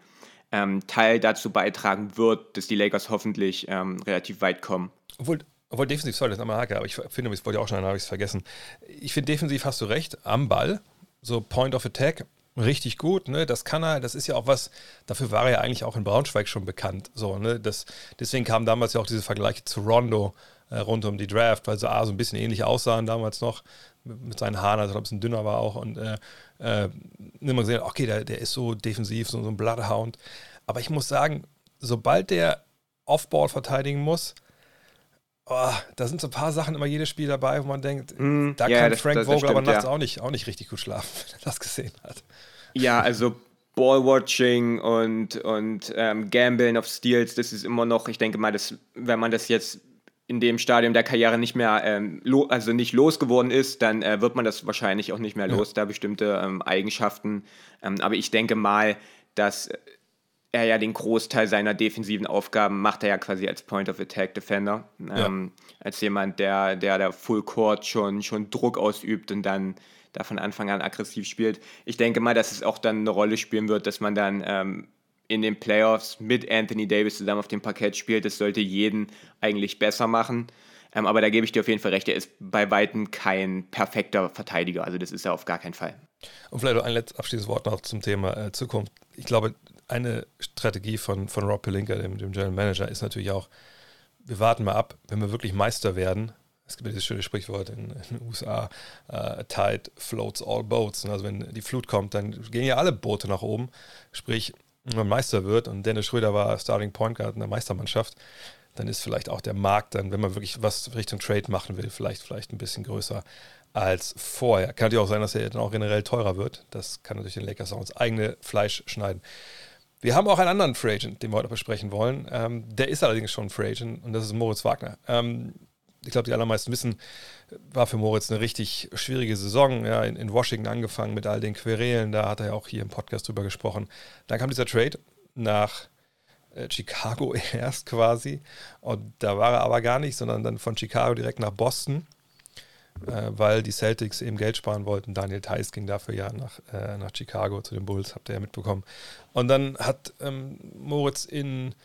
ähm, Teil dazu beitragen wird, dass die Lakers hoffentlich ähm, relativ weit kommen. Obwohl, obwohl defensiv, sorry, das ist einmal Hake, aber ich finde, ich wollte auch schon, habe ich es vergessen. Ich finde, defensiv hast du recht, am Ball, so Point of Attack, richtig gut, ne? Das kann er, das ist ja auch was, dafür war er ja eigentlich auch in Braunschweig schon bekannt. So, ne? Das, deswegen kamen damals ja auch diese Vergleiche zu Rondo äh, rund um die Draft, weil sie A, so ein bisschen ähnlich aussahen damals noch. mit seinen Haaren, also ein bisschen dünner war auch und äh, äh, immer gesehen, okay, der, der ist so defensiv, so, so ein Bloodhound. Aber ich muss sagen, sobald der Offball verteidigen muss, oh, da sind so ein paar Sachen immer jedes Spiel dabei, wo man denkt, mm, da ja, kann das, Frank das, das Vogel aber nachts ja. auch, nicht, auch nicht richtig gut schlafen, wenn er das gesehen hat. Ja, also Ballwatching und, und ähm, Gambling of Steals, das ist immer noch, ich denke mal, dass, wenn man das jetzt in dem Stadium der Karriere nicht mehr, ähm, also nicht losgeworden ist, dann äh, wird man das wahrscheinlich auch nicht mehr los, ja. da bestimmte ähm, Eigenschaften. Ähm, aber ich denke mal, dass er ja den Großteil seiner defensiven Aufgaben macht er ja quasi als Point of Attack Defender, ja. Ähm, als jemand, der, der der Full Court schon, schon Druck ausübt und dann da von Anfang an aggressiv spielt. Ich denke mal, dass es auch dann eine Rolle spielen wird, dass man dann ähm, in den Playoffs mit Anthony Davis zusammen auf dem Parkett spielt. Das sollte jeden eigentlich besser machen. Ähm, aber da gebe ich dir auf jeden Fall recht, er ist bei Weitem kein perfekter Verteidiger. Also das ist er auf gar keinen Fall. Und vielleicht noch ein letztes abschließendes Wort noch zum Thema äh, Zukunft. Ich glaube, eine Strategie von, von Rob Pelinka, dem, dem General Manager, ist natürlich auch, wir warten mal ab, wenn wir wirklich Meister werden, es gibt ja dieses schöne Sprichwort in, in den USA, uh, Tide floats all boats. Also wenn die Flut kommt, dann gehen ja alle Boote nach oben. Sprich, wenn man Meister wird und Dennis Schröder war Starting Point Guard in der Meistermannschaft, dann ist vielleicht auch der Markt dann, wenn man wirklich was Richtung Trade machen will, vielleicht, vielleicht ein bisschen größer als vorher. Kann natürlich auch sein, dass er dann auch generell teurer wird. Das kann natürlich den Lakers auch ins eigene Fleisch schneiden. Wir haben auch einen anderen Free Agent, den wir heute besprechen wollen. Ähm, der ist allerdings schon Free Agent und das ist Moritz Wagner. Ähm, ich glaube, die allermeisten wissen, war für Moritz eine richtig schwierige Saison. Ja, in, in, Washington angefangen mit all den Querelen, da hat er ja auch hier im Podcast drüber gesprochen. Dann kam dieser Trade nach äh, Chicago erst quasi. Und da war er aber gar nicht, sondern dann von Chicago direkt nach Boston, äh, weil die Celtics eben Geld sparen wollten. Daniel Theiss ging dafür ja nach, äh, nach Chicago zu den Bulls, habt ihr ja mitbekommen. Und dann hat ähm, Moritz in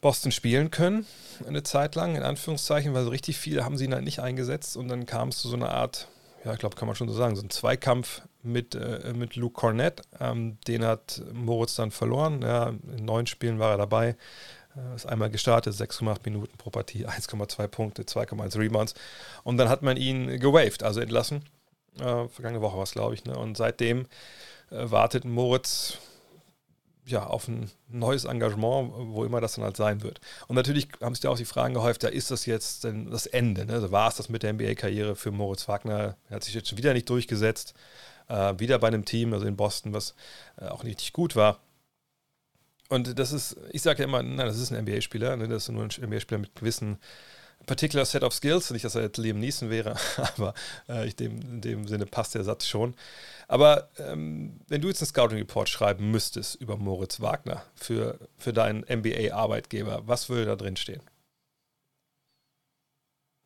Boston spielen können, eine Zeit lang, in Anführungszeichen, weil so richtig viele haben sie ihn halt nicht eingesetzt und dann kam es zu so einer Art, ja, ich glaube, kann man schon so sagen, so ein Zweikampf mit, äh, mit Luke Cornett. Ähm, den hat Moritz dann verloren. Ja, in neun Spielen war er dabei. Äh, ist einmal gestartet, 6,8 Minuten pro Partie, 1,2 Punkte, 2,1 Rebounds. Und dann hat man ihn gewaved, also entlassen. Äh, vergangene Woche war es, glaube ich. Ne? Und seitdem äh, wartet Moritz ja, auf ein neues Engagement, wo immer das dann halt sein wird. Und natürlich haben sich da auch die Fragen gehäuft, ja, ist das jetzt denn das Ende? Ne? Also war es das mit der NBA-Karriere für Moritz Wagner? Er hat sich jetzt schon wieder nicht durchgesetzt. Äh, wieder bei einem Team, also in Boston, was äh, auch nicht gut war. Und das ist, ich sage ja immer, nein, das ist ein NBA-Spieler, ne? das ist nur ein NBA-Spieler mit gewissen particular set of skills. Nicht, dass er jetzt Liam Neeson wäre, aber äh, ich dem, in dem Sinne passt der Satz schon. Aber ähm, wenn du jetzt einen Scouting-Report schreiben müsstest über Moritz Wagner für, für deinen NBA-Arbeitgeber, was würde da drin stehen?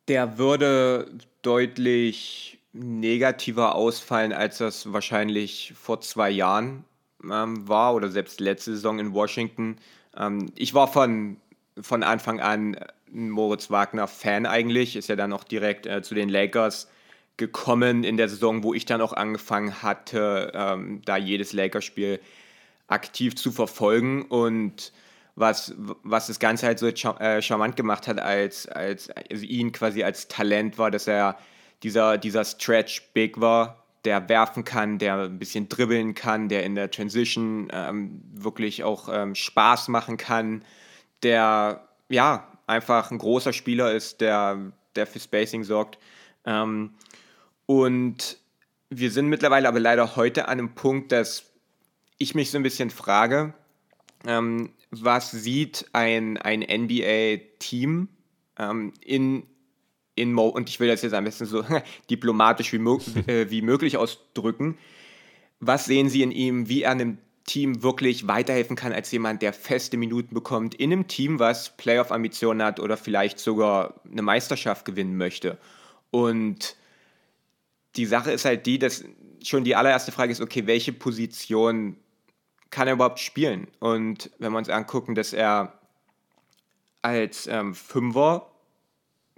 Der würde deutlich negativer ausfallen, als das wahrscheinlich vor zwei Jahren ähm, war oder selbst letzte Saison in Washington. Ähm, ich war von, von Anfang an ein Moritz Wagner-Fan eigentlich, ist ja dann auch direkt äh, zu den Lakers gekommen in der Saison, wo ich dann auch angefangen hatte, ähm, da jedes Lakers-Spiel aktiv zu verfolgen. Und was, was das Ganze halt so äh, charmant gemacht hat, als, als also ihn quasi als Talent war, dass er dieser, dieser Stretch Big war, der werfen kann, der ein bisschen dribbeln kann, der in der Transition ähm, wirklich auch ähm, Spaß machen kann, der ja einfach ein großer Spieler ist, der, der für Spacing sorgt. Ähm, und wir sind mittlerweile aber leider heute an einem Punkt, dass ich mich so ein bisschen frage, ähm, was sieht ein, ein NBA-Team ähm, in, in Mo und ich will das jetzt am besten so diplomatisch wie, äh, wie möglich ausdrücken. Was sehen Sie in ihm, wie er einem Team wirklich weiterhelfen kann als jemand, der feste Minuten bekommt in einem Team, was Playoff-Ambitionen hat oder vielleicht sogar eine Meisterschaft gewinnen möchte. Und die Sache ist halt die, dass schon die allererste Frage ist, okay, welche Position kann er überhaupt spielen? Und wenn wir uns angucken, dass er als ähm, Fünfer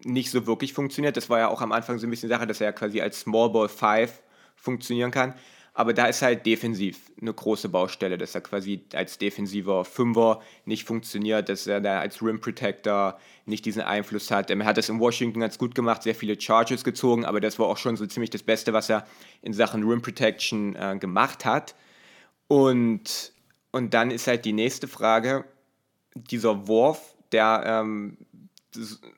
nicht so wirklich funktioniert, das war ja auch am Anfang so ein bisschen Sache, dass er quasi als Small Ball 5 funktionieren kann. Aber da ist halt defensiv eine große Baustelle, dass er quasi als defensiver Fünfer nicht funktioniert, dass er da als Rim Protector nicht diesen Einfluss hat. Er hat das in Washington ganz gut gemacht, sehr viele Charges gezogen, aber das war auch schon so ziemlich das Beste, was er in Sachen Rim Protection äh, gemacht hat. Und, und dann ist halt die nächste Frage, dieser Wurf, der ähm,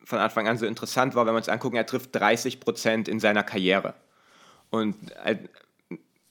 von Anfang an so interessant war, wenn wir uns angucken, er trifft 30 Prozent in seiner Karriere. Und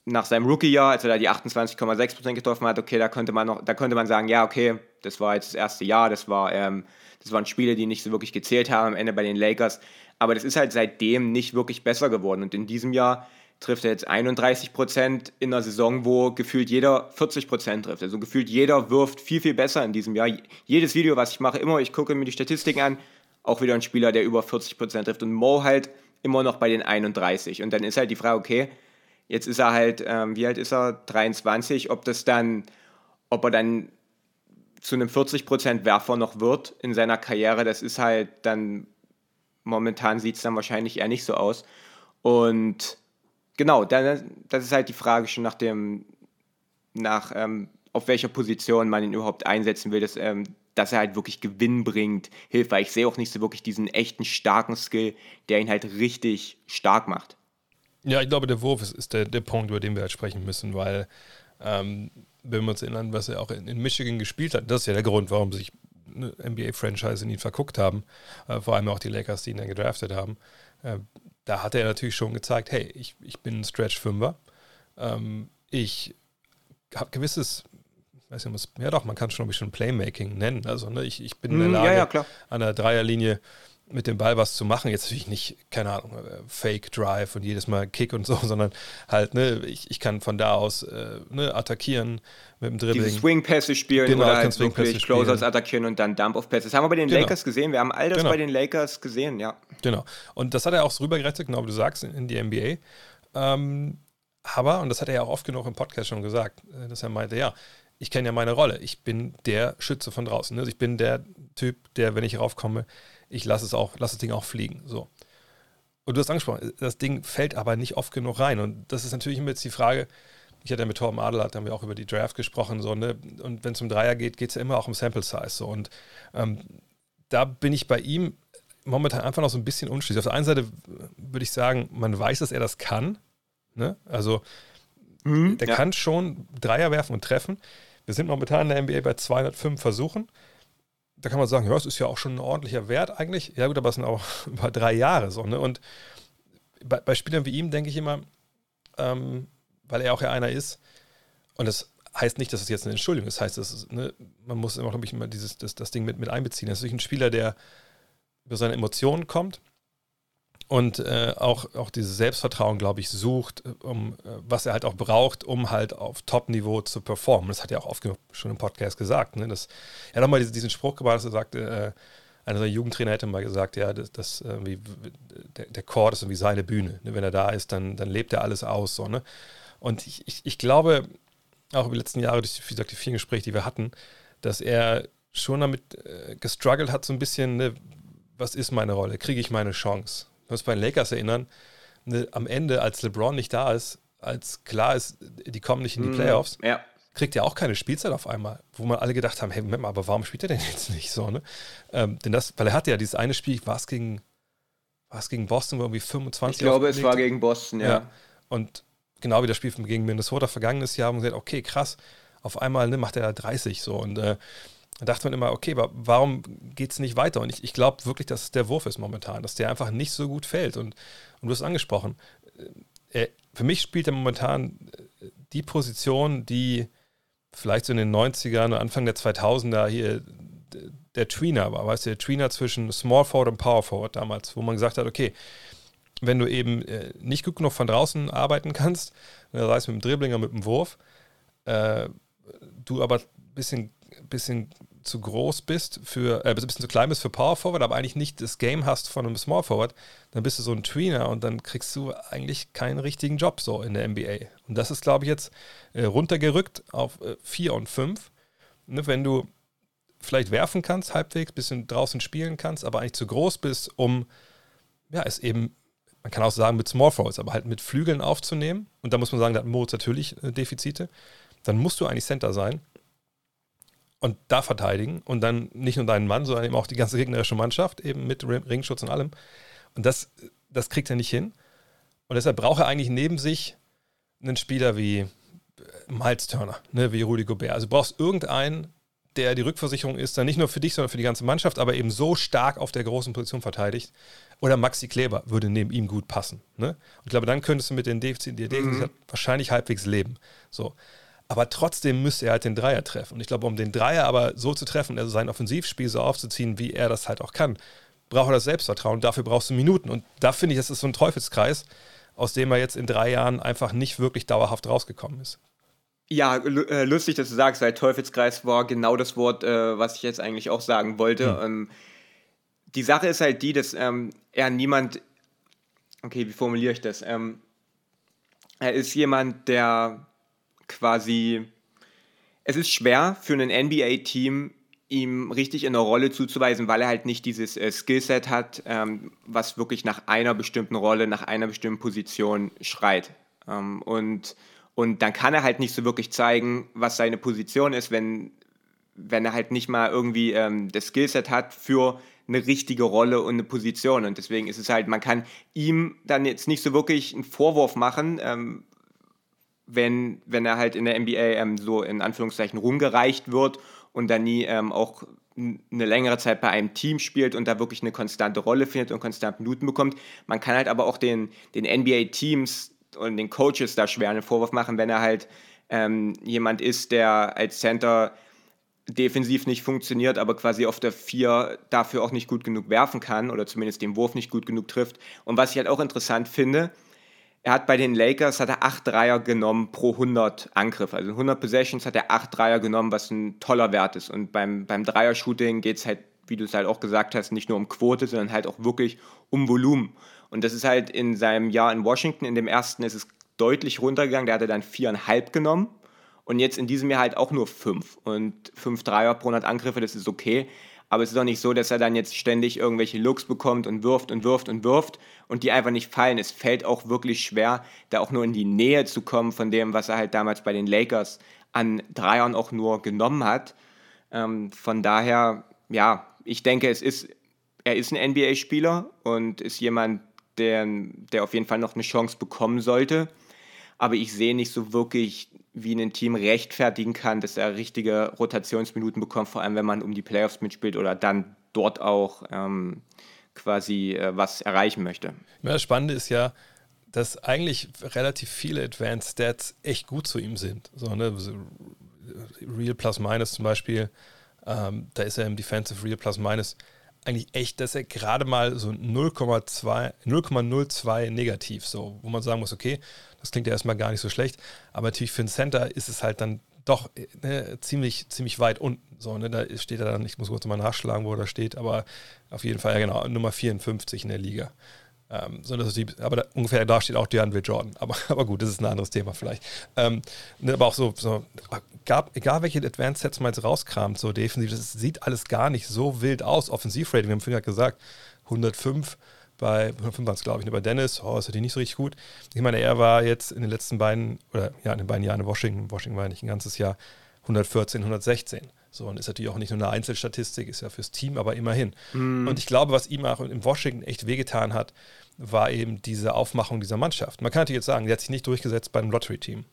nach seinem Rookie-Jahr, als er da die 28,6 Prozent getroffen hat, okay, da könnte man noch, da könnte man sagen, ja, okay, das war jetzt das erste Jahr, das war, ähm, das waren Spiele, die nicht so wirklich gezählt haben am Ende bei den Lakers. Aber das ist halt seitdem nicht wirklich besser geworden. Und in diesem Jahr trifft er jetzt 31 Prozent in einer Saison, wo gefühlt jeder 40 Prozent trifft. Also gefühlt jeder wirft viel, viel besser in diesem Jahr. Jedes Video, was ich mache, immer, ich gucke mir die Statistiken an, auch wieder ein Spieler, der über 40 Prozent trifft. Und Mo halt immer noch bei den 31. Und dann ist halt die Frage, okay, jetzt ist er halt, ähm, wie alt ist er? 23, ob das dann, ob er dann zu einem 40 Prozent Werfer noch wird in seiner Karriere, das ist halt dann, momentan sieht es dann wahrscheinlich eher nicht so aus. Und genau, dann, das ist halt die Frage schon nach dem, nach, ähm, auf welcher Position man ihn überhaupt einsetzen will, dass, ähm, dass er halt wirklich Gewinn bringt, hilft, weil ich sehe auch nicht so wirklich diesen echten starken Skill, der ihn halt richtig stark macht. Ja, ich glaube, der Wurf ist, ist der, der Punkt, über den wir halt sprechen müssen, weil ähm, wenn wir uns erinnern, was er auch in, in, Michigan gespielt hat, das ist ja der Grund, warum sich eine NBA-Franchise in ihn verguckt haben, äh, vor allem auch die Lakers, die ihn dann gedraftet haben. Äh, da hat er natürlich schon gezeigt, hey, ich, ich bin ein Stretch-Fünfer. Ähm, ich habe gewisses, weiß nicht, ja doch, man kann schon ein bisschen Playmaking nennen. Also ne, ich, ich bin in der mhm, Lage, ja, ja, an der Dreierlinie mit dem Ball was zu machen. Jetzt natürlich nicht, keine Ahnung, äh, Fake Drive und jedes Mal Kick und so, sondern halt, ne, ich, ich kann von da aus äh, ne, attackieren mit dem Dribbling. Diese Swing-Pässe spielen genau, oder halt wirklich Closers attackieren und dann Dump-Off-Pässe. Das haben wir bei den genau. Lakers gesehen. Wir haben all das genau. bei den Lakers gesehen, ja. Genau. Und das hat er auch so rübergerettet, genau wie du sagst, in, in die NBA. Ähm, aber, und das hat er ja auch oft genug im Podcast schon gesagt, äh, dass er meinte, ja, ich kenne ja meine Rolle. Ich bin der Schütze von draußen. Ne? Ich bin der Typ, der, wenn ich raufkomme, ich lasse es auch, lasse das Ding auch fliegen. So. Und du hast angesprochen, das Ding fällt aber nicht oft genug rein. Und das ist natürlich immer jetzt die Frage, ich hatte ja mit Torben Adler, da haben wir auch über die Draft gesprochen, so, ne? und wenn es um Dreier geht, geht es ja immer auch um Sample Size. So. Und ähm, da bin ich bei ihm momentan einfach noch so ein bisschen unschlüssig. Auf der einen Seite würde ich sagen, man weiß, dass er das kann. Ne? Also mhm, der ja. kann schon Dreier werfen und treffen. Wir sind momentan in der NBA bei 205 Versuchen da kann man sagen, ja, es ist ja auch schon ein ordentlicher Wert eigentlich. Ja gut, aber es sind auch über drei Jahre so. Ne? Und bei, bei Spielern wie ihm denke ich immer, ähm, weil er auch ja einer ist, und das heißt nicht, dass es jetzt eine Entschuldigung ist, das heißt, das ne, man muss immer, glaube ich, immer dieses, das, das Ding mit, mit einbeziehen. Das ist natürlich ein Spieler, der über seine Emotionen kommt und äh, auch, auch dieses Selbstvertrauen, glaube ich, sucht, äh, um, äh, was er halt auch braucht, um halt auf Top-Niveau zu performen. Das hat er auch oft schon im Podcast gesagt. Ne? Das, er hat auch mal diesen, diesen Spruch gebracht, dass er sagte, äh, einer seiner Jugendtrainer hätte mal gesagt, ja, das, das irgendwie, der, der Chord ist irgendwie seine Bühne. Ne? Wenn er da ist, dann, dann lebt er alles aus. So, ne? Und ich, ich, ich glaube, auch über die letzten Jahre, durch gesagt, die vielen Gespräche, die wir hatten, dass er schon damit äh, gestruggelt hat, so ein bisschen, ne, was ist meine Rolle? Kriege ich meine Chance? Muss bei den Lakers erinnern, ne, am Ende, als LeBron nicht da ist, als klar ist, die kommen nicht in die mhm. Playoffs, ja. kriegt er auch keine Spielzeit auf einmal, wo man alle gedacht haben, hey, Moment mal, aber warum spielt er denn jetzt nicht so, ne? Ähm, denn das, weil er hatte ja dieses eine Spiel, war es gegen, war es gegen Boston, wo irgendwie 25 Ich glaube, es war gegen Boston, ja. ja. Und genau wie das Spiel gegen Minnesota vergangenes Jahr haben wir gesagt, okay, krass, auf einmal ne, macht er 30 so und äh, da dachte man immer, okay, aber warum geht es nicht weiter? Und ich, ich glaube wirklich, dass es der Wurf ist momentan, dass der einfach nicht so gut fällt. Und, und du hast angesprochen, äh, er, für mich spielt er momentan äh, die Position, die vielleicht so in den 90ern und Anfang der 2000er hier der Tweener war, weißt du, der Tweener zwischen Small Forward und Power Forward damals, wo man gesagt hat, okay, wenn du eben äh, nicht gut genug von draußen arbeiten kannst, sei es mit dem Dribbling oder mit dem Wurf, äh, du aber ein bisschen bisschen zu groß bist für, äh, ein bisschen zu klein bist für Power Forward, aber eigentlich nicht das Game hast von einem Small Forward, dann bist du so ein Tweener und dann kriegst du eigentlich keinen richtigen Job so in der NBA. Und das ist, glaube ich, jetzt äh, runtergerückt auf äh, 4 und 5. Ne, wenn du vielleicht werfen kannst, halbwegs, bisschen draußen spielen kannst, aber eigentlich zu groß bist, um ja, es eben man kann auch sagen mit Small Forwards, aber halt mit Flügeln aufzunehmen. Und da muss man sagen, da hat Moritz natürlich äh, Defizite. Dann musst du eigentlich Center sein und da verteidigen und dann nicht nur deinen Mann, sondern eben auch die ganze gegnerische Mannschaft, eben mit Ringschutz und allem. Und das, das kriegt er nicht hin. Und deshalb braucht er eigentlich neben sich einen Spieler wie äh, Miles Turner, ne, wie Rudy Gobert. Also du brauchst irgendeinen, der die Rückversicherung ist, dann nicht nur für dich, sondern für die ganze Mannschaft, aber eben so stark auf der großen Position verteidigt. Oder Maxi Kleber würde neben ihm gut passen. Ne? Und ich glaube, dann könntest du mit den Defiziten, die er mhm. wahrscheinlich halbwegs leben. So. Aber trotzdem müsste er halt den Dreier treffen. Und ich glaube, um den Dreier aber so zu treffen, also sein Offensivspiel so aufzuziehen, wie er das halt auch kann, braucht er das Selbstvertrauen. Dafür brauchst du Minuten. Und da finde ich, das ist so ein Teufelskreis, aus dem er jetzt in drei Jahren einfach nicht wirklich dauerhaft rausgekommen ist. Ja, äh, lustig, dass du sagst, weil Teufelskreis war genau das Wort, äh, was ich jetzt eigentlich auch sagen wollte. Hm. Ähm, die Sache ist halt die, dass ähm, er niemand, okay, wie formuliere ich das? Ähm, er ist jemand, der quasi, es ist schwer für ein NBA-Team, ihm richtig in eine Rolle zuzuweisen, weil er halt nicht dieses äh, Skillset hat, ähm, was wirklich nach einer bestimmten Rolle, nach einer bestimmten Position schreit. Ähm, und, und dann kann er halt nicht so wirklich zeigen, was seine Position ist, wenn, wenn er halt nicht mal irgendwie ähm, das Skillset hat für eine richtige Rolle und eine Position. Und deswegen ist es halt, man kann ihm dann jetzt nicht so wirklich einen Vorwurf machen, ähm, wenn, wenn er halt in der NBA ähm, so in Anführungszeichen rumgereicht wird und dann nie ähm, auch eine längere Zeit bei einem Team spielt und da wirklich eine konstante Rolle findet und konstant Minuten bekommt. Man kann halt aber auch den, den NBA-Teams und den Coaches da schwer einen Vorwurf machen, wenn er halt ähm, jemand ist, der als Center defensiv nicht funktioniert, aber quasi auf der 4 dafür auch nicht gut genug werfen kann oder zumindest den Wurf nicht gut genug trifft. Und was ich halt auch interessant finde, er hat bei den Lakers hat er 8 Dreier genommen pro 100 Angriffe. Also in 100 Possessions hat er 8 Dreier genommen, was ein toller Wert ist. Und beim, beim Dreier-Shooting geht es halt, wie du es halt auch gesagt hast, nicht nur um Quote, sondern halt auch wirklich um Volumen. Und das ist halt in seinem Jahr in Washington, in dem ersten ist es deutlich runtergegangen. Der hatte dann 4,5 genommen. Und jetzt in diesem Jahr halt auch nur 5. Und 5 Dreier pro 100 Angriffe, das ist okay. Aber es ist doch nicht so, dass er dann jetzt ständig irgendwelche Looks bekommt und wirft und wirft und wirft und die einfach nicht fallen. Es fällt auch wirklich schwer, da auch nur in die Nähe zu kommen von dem, was er halt damals bei den Lakers an Dreiern auch nur genommen hat. Ähm, von daher, ja, ich denke, es ist, er ist ein NBA-Spieler und ist jemand, der, der auf jeden Fall noch eine Chance bekommen sollte. Aber ich sehe nicht so wirklich wie ein Team rechtfertigen kann, dass er richtige Rotationsminuten bekommt, vor allem wenn man um die Playoffs mitspielt oder dann dort auch ähm, quasi äh, was erreichen möchte. Ja, das Spannende ist ja, dass eigentlich relativ viele Advanced Stats echt gut zu ihm sind. So, ne? Real Plus Minus zum Beispiel, ähm, da ist er im Defensive Real Plus Minus eigentlich echt, dass er gerade mal so 0,02 negativ, so, wo man sagen muss, okay, das klingt ja erstmal gar nicht so schlecht, aber natürlich für ein Center ist es halt dann doch ne, ziemlich, ziemlich weit unten. So, ne, da steht er dann, ich muss kurz mal nachschlagen, wo er da steht, aber auf jeden Fall, ja genau, Nummer 54 in der Liga. Ähm, so, das die, aber da, ungefähr da steht auch DeAndre Jordan. Aber, aber gut, das ist ein anderes Thema vielleicht. Ähm, ne, aber auch so, so gab, egal welche Advanced Sets man jetzt rauskramt, so defensiv, das sieht alles gar nicht so wild aus. Offensivrating, wir haben vorhin gesagt, 105 bei 105 waren es, glaube ich, ne, bei Dennis, oh, ist natürlich nicht so richtig gut. Ich meine, er war jetzt in den letzten beiden, oder ja, in den beiden Jahren in Washington, Washington war ja nicht ein ganzes Jahr, 114, 116. So, und ist natürlich auch nicht nur eine Einzelstatistik, ist ja fürs Team, aber immerhin. Mm. Und ich glaube, was ihm auch in Washington echt wehgetan hat, war eben diese Aufmachung dieser Mannschaft. Man kann natürlich jetzt sagen, die hat sich nicht durchgesetzt bei einem Lottery-Team.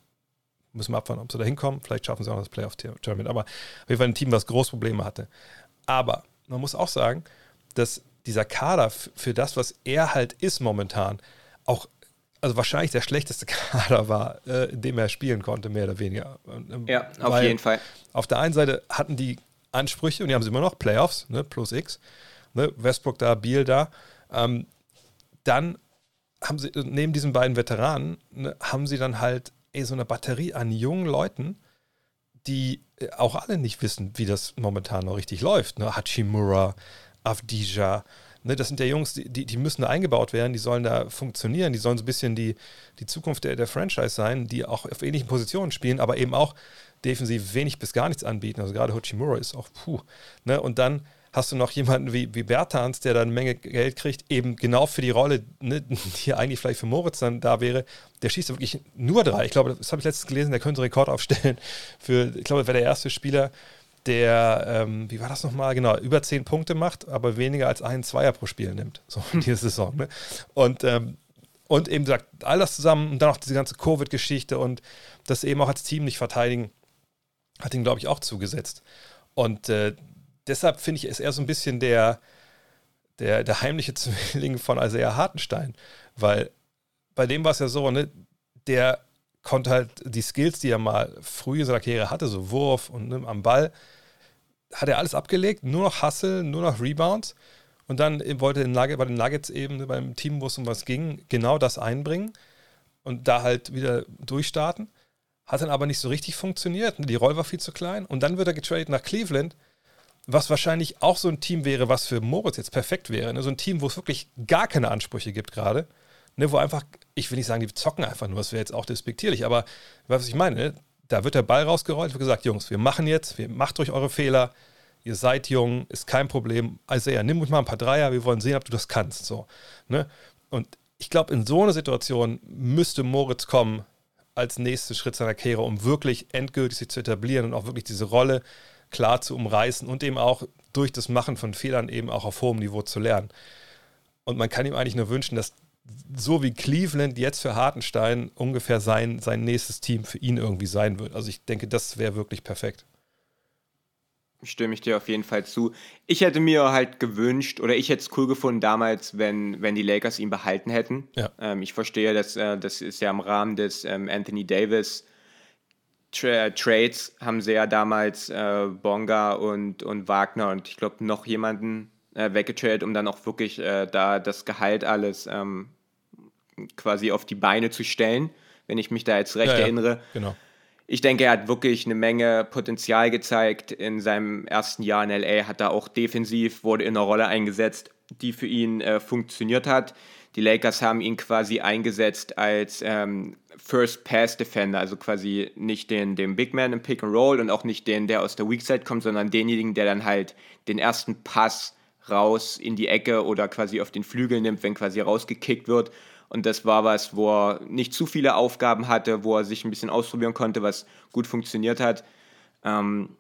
Müssen wir abfahren, ob sie da hinkommen. Vielleicht schaffen sie auch das Playoff-Tournament. Aber auf jeden Fall ein Team, was große Probleme hatte. Aber man muss auch sagen, dass dieser Kader für das, was er halt ist momentan, auch also wahrscheinlich der schlechteste Kader war, äh, in dem er spielen konnte, mehr oder weniger. Ähm, ja, auf jeden Fall. Auf der einen Seite hatten die Ansprüche und die haben sie immer noch, Playoffs, ne, plus X, ne, Westbrook da, Beal da. Ähm, dann haben sie, neben diesen beiden Veteranen, ne, haben sie dann halt ey, so eine Batterie an jungen Leuten, die äh, auch alle nicht wissen, wie das momentan noch richtig läuft. Ne? Hachimura, Avdija, ne, das sind ja Jungs, die, die müssen da eingebaut werden, die sollen da funktionieren, die sollen so ein bisschen die, die Zukunft der, der Franchise sein, die auch auf ähnlichen Positionen spielen, aber eben auch defensiv wenig bis gar nichts anbieten. Also gerade Hochimura ist auch puh. Ne? Und dann hast du noch jemanden wie, wie Bertans, der dann eine Menge Geld kriegt, eben genau für die Rolle, ne, die eigentlich vielleicht für Moritz dann da wäre. Der schießt wirklich nur drei. Ich glaube, das habe ich letztens gelesen, der könnte Rekord aufstellen. Für, ich glaube, das wäre der erste Spieler, der, ähm, wie war das nochmal? Genau, über zehn Punkte macht, aber weniger als einen Zweier pro Spiel nimmt. So in dieser Saison. Ne? Und, ähm, und eben sagt, all das zusammen und dann auch diese ganze Covid-Geschichte und das eben auch als Team nicht verteidigen, hat ihn, glaube ich, auch zugesetzt. Und äh, deshalb finde ich, ist er so ein bisschen der, der, der heimliche Zwilling von Isaiah Hartenstein, weil bei dem war es ja so, ne, der konnte halt die Skills, die er mal früh in seiner Karriere hatte, so Wurf und ne, am Ball, hat er alles abgelegt, nur noch Hustle, nur noch Rebounds. Und dann wollte Nugget, bei den Nuggets eben ne, beim Team, wo es um was ging, genau das einbringen und da halt wieder durchstarten. Hat dann aber nicht so richtig funktioniert. Die Rolle war viel zu klein. Und dann wird er getradet nach Cleveland, was wahrscheinlich auch so ein Team wäre, was für Moritz jetzt perfekt wäre. Ne? So ein Team, wo es wirklich gar keine Ansprüche gibt gerade. Ne? Wo einfach, ich will nicht sagen, die zocken einfach nur, das wäre jetzt auch despektierlich, aber was ich meine, ne? da wird der Ball rausgerollt, wird gesagt, Jungs, wir machen jetzt, wir macht euch eure Fehler, ihr seid jung, ist kein Problem. Also ja, nimm euch mal ein paar Dreier, wir wollen sehen, ob du das kannst. So, ne? Und ich glaube, in so einer Situation müsste Moritz kommen, als nächsten Schritt seiner Karriere, um wirklich endgültig sich zu etablieren und auch wirklich diese Rolle klar zu umreißen und eben auch durch das Machen von Fehlern eben auch auf hohem Niveau zu lernen. Und man kann ihm eigentlich nur wünschen, dass so wie Cleveland jetzt für Hartenstein ungefähr sein, sein nächstes Team für ihn irgendwie sein wird. Also ich denke, das wäre wirklich perfekt stimme ich dir auf jeden Fall zu. Ich hätte mir halt gewünscht, oder ich hätte es cool gefunden damals, wenn, wenn die Lakers ihn behalten hätten. Ja. Ähm, ich verstehe, dass äh, das ist ja im Rahmen des ähm, Anthony Davis Tra Trades haben sie ja damals äh, Bonga und, und Wagner und ich glaube noch jemanden äh, weggetradet, um dann auch wirklich äh, da das Gehalt alles ähm, quasi auf die Beine zu stellen, wenn ich mich da jetzt recht ja, erinnere. Ja, genau ich denke, er hat wirklich eine Menge Potenzial gezeigt in seinem ersten Jahr in LA, hat da auch defensiv, wurde in einer Rolle eingesetzt, die für ihn äh, funktioniert hat. Die Lakers haben ihn quasi eingesetzt als ähm, First Pass Defender, also quasi nicht den, den Big Man im Pick and Roll und auch nicht den, der aus der Weak Side kommt, sondern denjenigen, der dann halt den ersten Pass raus in die Ecke oder quasi auf den Flügel nimmt, wenn quasi rausgekickt wird. Und das war was, wo er nicht zu viele Aufgaben hatte, wo er sich ein bisschen ausprobieren konnte, was gut funktioniert hat. Ähm,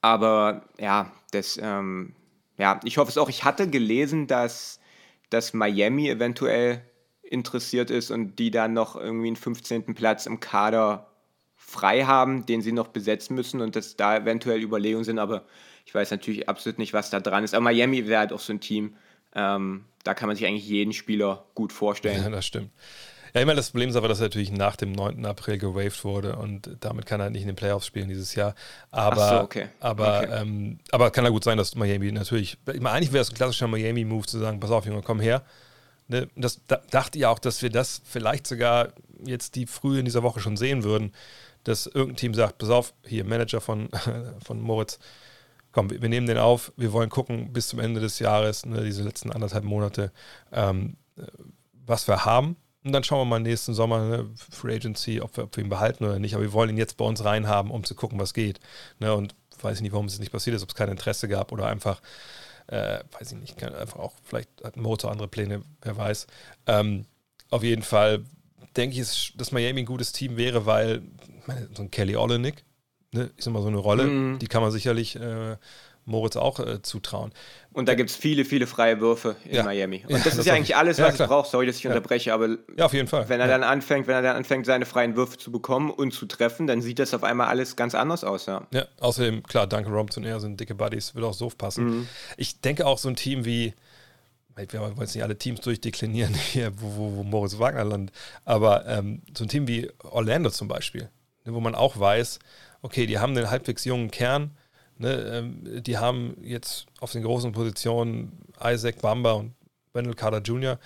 aber ja, das, ähm, ja, ich hoffe es auch. Ich hatte gelesen, dass, dass Miami eventuell interessiert ist und die dann noch irgendwie einen 15. Platz im Kader frei haben, den sie noch besetzen müssen und dass da eventuell Überlegungen sind, aber ich weiß natürlich absolut nicht, was da dran ist. Aber Miami wäre halt auch so ein Team, ähm, da kann man sich eigentlich jeden Spieler gut vorstellen. Ja, das stimmt. Ja, immer das Problem ist aber, dass er natürlich nach dem 9. April gewaved wurde und damit kann er nicht in den Playoffs spielen dieses Jahr. Aber, so, okay. aber, okay. Ähm, aber kann ja gut sein, dass Miami natürlich, ich meine, eigentlich wäre es ein klassischer Miami-Move zu sagen, pass auf, Junge, komm her. Ne, das da, dachte ich auch, dass wir das vielleicht sogar jetzt die früh in dieser Woche schon sehen würden, dass irgendein Team sagt, pass auf, hier Manager von, von Moritz, komm, wir, nehmen den auf, wir wollen gucken bis zum Ende des Jahres, ne, diese letzten anderthalb Monate, ähm, was wir haben. Und dann schauen wir mal nächsten Sommer, ne, Free Agency, ob wir, ob wir, ihn behalten oder nicht. Aber wir wollen ihn jetzt bei uns reinhaben, um zu gucken, was geht. Ne, und weiß ich nicht, warum es nicht passiert ist, ob es kein Interesse gab oder einfach, äh, weiß ich nicht, einfach auch, vielleicht hat Motor andere Pläne, wer weiß. Ähm, auf jeden Fall denke ich, dass Miami ein gutes Team wäre, weil meine, so ein Kelly Olenek, ne, ich sag mal, so eine Rolle, mhm. die kann man sicherlich äh, Moritz auch äh, zutrauen. Und da gibt es viele, viele freie Würfe in ja. Miami. Und ja, das ist ja eigentlich alles, was ja, es braucht. Sorry, dass ich unterbreche, aber ja, auf jeden Fall. wenn er dann anfängt, wenn er dann anfängt, seine freien Würfe zu bekommen und zu treffen, dann sieht das auf einmal alles ganz anders aus. Ja, ja außerdem, klar, Duncan Robinson und er sind dicke Buddies, würde auch so passen. Mhm. Ich denke auch so ein Team wie, wir wollen jetzt nicht alle Teams durchdeklinieren hier, wo, wo, wo Moritz Wagner landet, aber ähm, so ein Team wie Orlando zum Beispiel, ne, wo man auch weiß, okay, die haben einen halbwegs jungen Kern, ne, ähm, die haben jetzt auf den großen Positionen Isaac Bamba und Wendell Carter Jr.,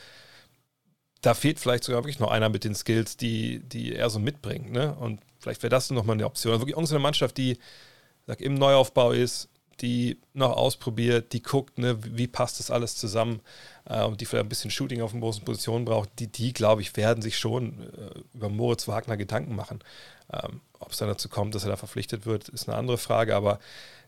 da fehlt vielleicht sogar wirklich noch einer mit den Skills, die, die er so mitbringt. Ne? Und vielleicht wäre das nochmal eine Option. Also wirklich irgendeine Mannschaft, die sag, im Neuaufbau ist, die noch ausprobiert, die guckt, ne, wie passt das alles zusammen äh, und die vielleicht ein bisschen Shooting auf den großen Positionen braucht, die, die glaube ich, werden sich schon äh, über Moritz Wagner Gedanken machen. Ähm, ob es dann dazu kommt, dass er da verpflichtet wird, ist eine andere Frage. Aber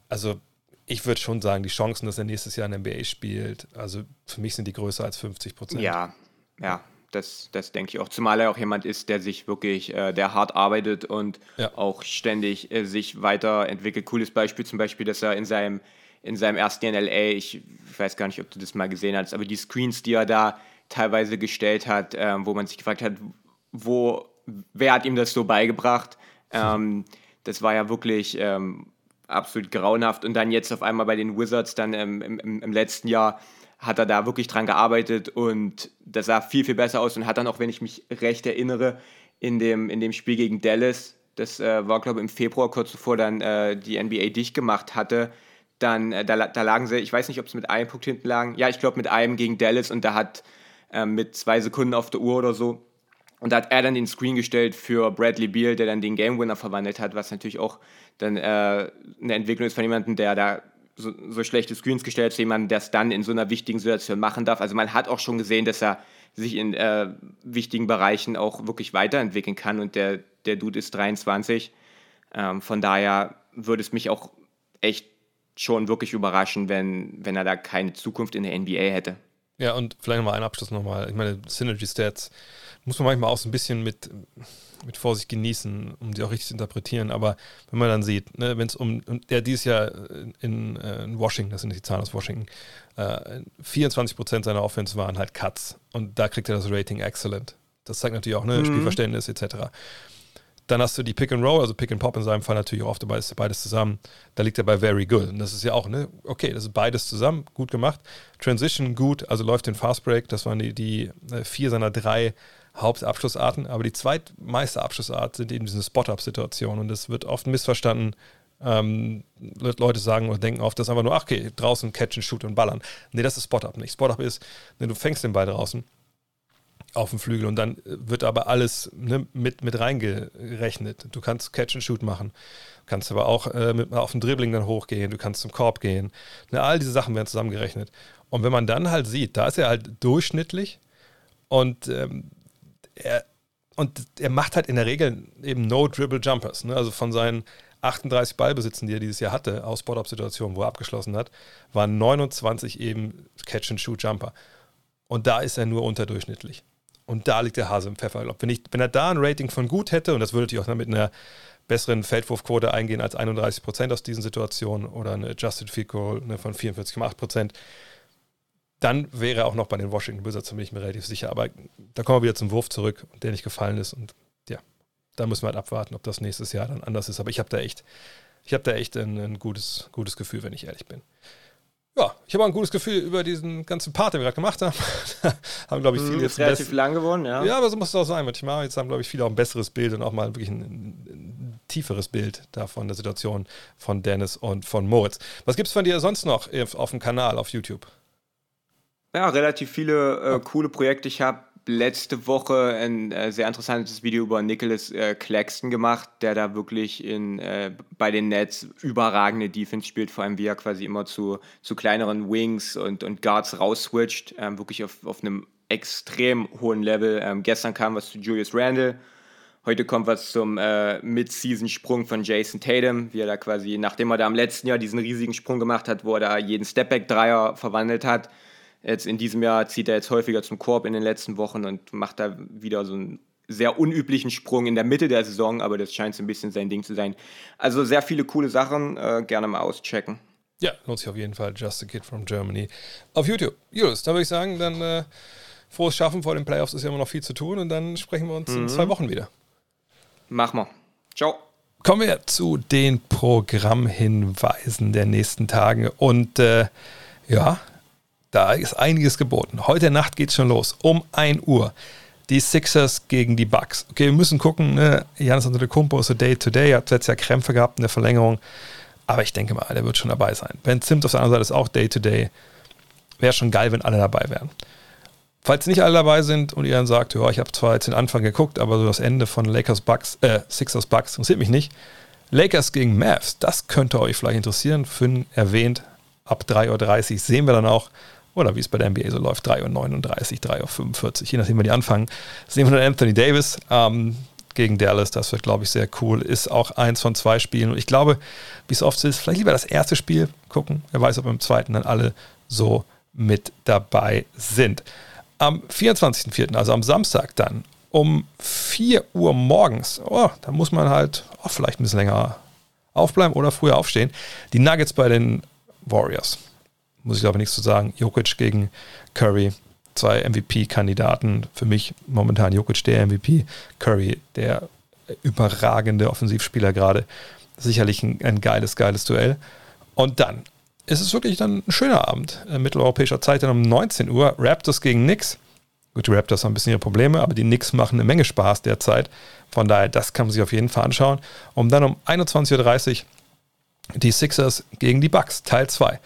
also ich würde schon sagen, die Chancen, dass er nächstes Jahr in der NBA spielt, also für mich sind die größer als 50 Prozent. Ja, ja, das, das denke ich auch. Zumal er auch jemand ist, der sich wirklich, äh, der hart arbeitet und ja. auch ständig äh, sich weiterentwickelt. Cooles Beispiel zum Beispiel, dass er in seinem, in seinem ersten Jahr in LA, ich weiß gar nicht, ob du das mal gesehen hast, aber die Screens, die er da teilweise gestellt hat, äh, wo man sich gefragt hat, wo, wer hat ihm das so beigebracht? Ähm, das war ja wirklich ähm, absolut grauenhaft. Und dann jetzt auf einmal bei den Wizards, dann ähm, im, im, letzten Jahr, hat er da wirklich dran gearbeitet und das sah viel, viel besser aus und hat dann auch, wenn ich mich recht erinnere, in dem, in dem Spiel gegen Dallas, das äh, war, glaube ich, im Februar, kurz bevor dann äh, die NBA dicht gemacht hatte, dann, äh, da, da lagen sie, ich weiß nicht, ob es mit einem Punkt hinten lagen, ja, ich glaube mit einem gegen Dallas und da hat äh, mit zwei Sekunden auf der Uhr oder so, und da hat er dann den Screen gestellt für Bradley Beal, der dann den Game Winner verwandelt hat, was natürlich auch dann äh, eine Entwicklung ist von jemandem, der da so, so schlechte Screens gestellt hat, jemandem, der es dann in so einer wichtigen Situation machen darf. Also man hat auch schon gesehen, dass er sich in äh, wichtigen Bereichen auch wirklich weiterentwickeln kann und der, der Dude ist 23. Ähm, von daher würde es mich auch echt schon wirklich überraschen, wenn, wenn er da keine Zukunft in der NBA hätte. Ja, und vielleicht nochmal ein Abschluss nochmal. Ich meine, Synergy Stats muss man manchmal auch so ein bisschen mit, mit Vorsicht genießen, um die auch richtig zu interpretieren. Aber wenn man dann sieht, ne, wenn es um, der dieses Jahr in, äh, in, Washington, das sind die Zahlen aus Washington, äh, 24% seiner Offense waren halt Cuts. Und da kriegt er das Rating Excellent. Das zeigt natürlich auch ne, mhm. Spielverständnis etc. Dann hast du die Pick and Roll, also Pick and Pop in seinem Fall natürlich auch oft beides, beides zusammen. Da liegt er bei Very Good. Und das ist ja auch, ne, okay, das ist beides zusammen, gut gemacht. Transition gut, also läuft den Fast Break, das waren die, die äh, vier seiner drei Hauptabschlussarten, aber die zweitmeiste Abschlussart sind eben diese Spot-Up-Situationen und das wird oft missverstanden. Ähm, Leute sagen oder denken oft, das ist einfach nur, ach okay, draußen catchen, shoot und ballern. Nee, das ist Spot-Up nicht. Spot-Up ist, ne, du fängst den Ball draußen auf dem Flügel und dann wird aber alles ne, mit, mit reingerechnet. Du kannst Catch and Shoot machen, kannst aber auch äh, mit, auf dem Dribbling dann hochgehen, du kannst zum Korb gehen. Ne, all diese Sachen werden zusammengerechnet. Und wenn man dann halt sieht, da ist er halt durchschnittlich und ähm, er, und er macht halt in der Regel eben No-Dribble-Jumpers. Ne? Also von seinen 38 Ballbesitzen, die er dieses Jahr hatte, aus Spot-Up-Situationen, wo er abgeschlossen hat, waren 29 eben Catch-and-Shoot-Jumper. Und da ist er nur unterdurchschnittlich. Und da liegt der Hase im Pfeffer. Wenn, ich, wenn er da ein Rating von gut hätte, und das würde natürlich auch mit einer besseren Feldwurfquote eingehen als 31 Prozent aus diesen Situationen oder eine Adjusted Field Goal ne, von 44,8 Prozent, dann wäre er auch noch bei den Washington Wizards, da bin ich mir relativ sicher. Aber da kommen wir wieder zum Wurf zurück, der nicht gefallen ist. Und ja, da müssen wir halt abwarten, ob das nächstes Jahr dann anders ist. Aber ich habe da echt, ich habe da echt ein, ein, gutes, gutes Gefühl, wenn ich ehrlich bin. Ja, ich habe auch ein gutes Gefühl über diesen ganzen Part, den wir gerade gemacht haben. haben, glaube ich, viele mhm, jetzt relativ lang geworden, ja. Ja, aber so muss es auch sein, würde ich mal. Jetzt haben, glaube ich, viele auch ein besseres Bild und auch mal wirklich ein, ein tieferes Bild davon, der Situation von Dennis und von Moritz. Was gibt es von dir sonst noch auf dem Kanal auf YouTube? Ja, relativ viele äh, coole Projekte. Ich habe letzte Woche ein äh, sehr interessantes Video über Nicholas äh, Claxton gemacht, der da wirklich in, äh, bei den Nets überragende Defense spielt, vor allem wie er quasi immer zu, zu kleineren Wings und, und Guards rausswitcht, ähm, wirklich auf, auf einem extrem hohen Level. Ähm, gestern kam was zu Julius Randle, heute kommt was zum äh, Mid-Season-Sprung von Jason Tatum, wie er da quasi, nachdem er da im letzten Jahr diesen riesigen Sprung gemacht hat, wo er da jeden Stepback-Dreier verwandelt hat, Jetzt in diesem Jahr zieht er jetzt häufiger zum Korb in den letzten Wochen und macht da wieder so einen sehr unüblichen Sprung in der Mitte der Saison, aber das scheint so ein bisschen sein Ding zu sein. Also sehr viele coole Sachen, äh, gerne mal auschecken. Ja, lohnt sich auf jeden Fall. Just a Kid from Germany auf YouTube. Julius, da würde ich sagen, dann äh, frohes Schaffen vor den Playoffs ist ja immer noch viel zu tun und dann sprechen wir uns mhm. in zwei Wochen wieder. Machen wir. Ciao. Kommen wir zu den Programmhinweisen der nächsten Tage und äh, ja, da ist einiges geboten. Heute Nacht geht es schon los. Um 1 Uhr. Die Sixers gegen die Bucks. Okay, wir müssen gucken. Ne? Janis Antetokounmpo ist so Day-to-Day. Hat letztes Jahr Krämpfe gehabt in der Verlängerung. Aber ich denke mal, der wird schon dabei sein. Ben Zimt auf der anderen Seite ist auch Day-to-Day. Wäre schon geil, wenn alle dabei wären. Falls nicht alle dabei sind und ihr dann sagt, ja, ich habe zwar jetzt den Anfang geguckt, aber so das Ende von Lakers Bucks, äh, Sixers Bucks interessiert mich nicht. Lakers gegen Mavs, das könnte euch vielleicht interessieren. Finn erwähnt, ab 3.30 Uhr sehen wir dann auch, oder wie es bei der NBA so läuft, 3.39 Uhr, 3.45 Uhr, je nachdem, wann die anfangen, sehen wir dann Anthony Davis. Ähm, gegen Dallas. Das wird, glaube ich, sehr cool. Ist auch eins von zwei Spielen. Und ich glaube, wie es oft ist, vielleicht lieber das erste Spiel gucken. Wer weiß, ob im zweiten dann alle so mit dabei sind. Am 24.04., also am Samstag dann, um 4 Uhr morgens, oh, da muss man halt oh, vielleicht ein bisschen länger aufbleiben oder früher aufstehen. Die Nuggets bei den Warriors. Muss ich glaube nichts zu sagen. Jokic gegen Curry zwei MVP-Kandidaten. Für mich momentan Jokic der MVP, Curry der überragende Offensivspieler gerade. Sicherlich ein, ein geiles, geiles Duell. Und dann ist es wirklich dann ein schöner Abend. Äh, mitteleuropäischer Zeit dann um 19 Uhr. Raptors gegen Knicks. Gut, die Raptors haben ein bisschen ihre Probleme, aber die Knicks machen eine Menge Spaß derzeit. Von daher, das kann man sich auf jeden Fall anschauen. Und dann um 21.30 Uhr die Sixers gegen die Bucks, Teil 2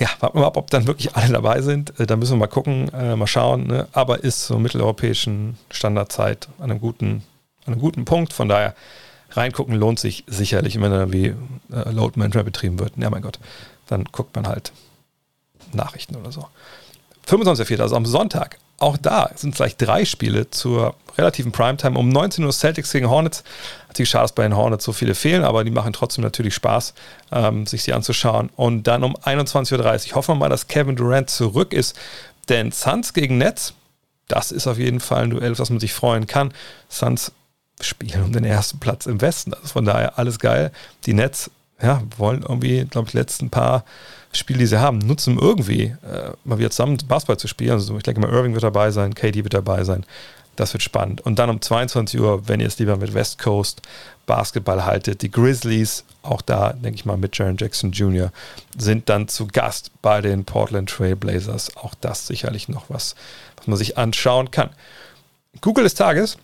ja, warten wir mal ab, ob dann wirklich alle dabei sind. Äh, da müssen wir mal gucken, äh, mal schauen. Ne? Aber ist so mitteleuropäischen Standardzeit an einem guten, an einem guten Punkt. Von daher reingucken lohnt sich sicherlich, wenn da wie äh, Load Management betrieben wird. Ja, mein Gott, dann guckt man halt Nachrichten oder so. 25.04., also am Sonntag, auch da sind gleich drei Spiele zur relativen Primetime. Um 19 Uhr Celtics gegen Hornets. Natürlich schade, dass bei den Hornets so viele fehlen, aber die machen trotzdem natürlich Spaß, ähm, sich sie anzuschauen. Und dann um 21.30 Uhr hoffen wir mal, dass Kevin Durant zurück ist. Denn Suns gegen Nets, das ist auf jeden Fall ein Duell, auf das man sich freuen kann. Suns spielen um den ersten Platz im Westen. Also von daher alles geil. Die Nets ja, wollen irgendwie, glaube ich, letzten paar Spiele, die sie haben, nutzen, irgendwie äh, mal wieder zusammen Basketball zu spielen. Also ich denke mal, Irving wird dabei sein, KD wird dabei sein. Das wird spannend. Und dann um 22 Uhr, wenn ihr es lieber mit West Coast Basketball haltet, die Grizzlies, auch da denke ich mal mit Jaron Jackson Jr., sind dann zu Gast bei den Portland Trail Blazers. Auch das sicherlich noch was, was man sich anschauen kann. Google des Tages.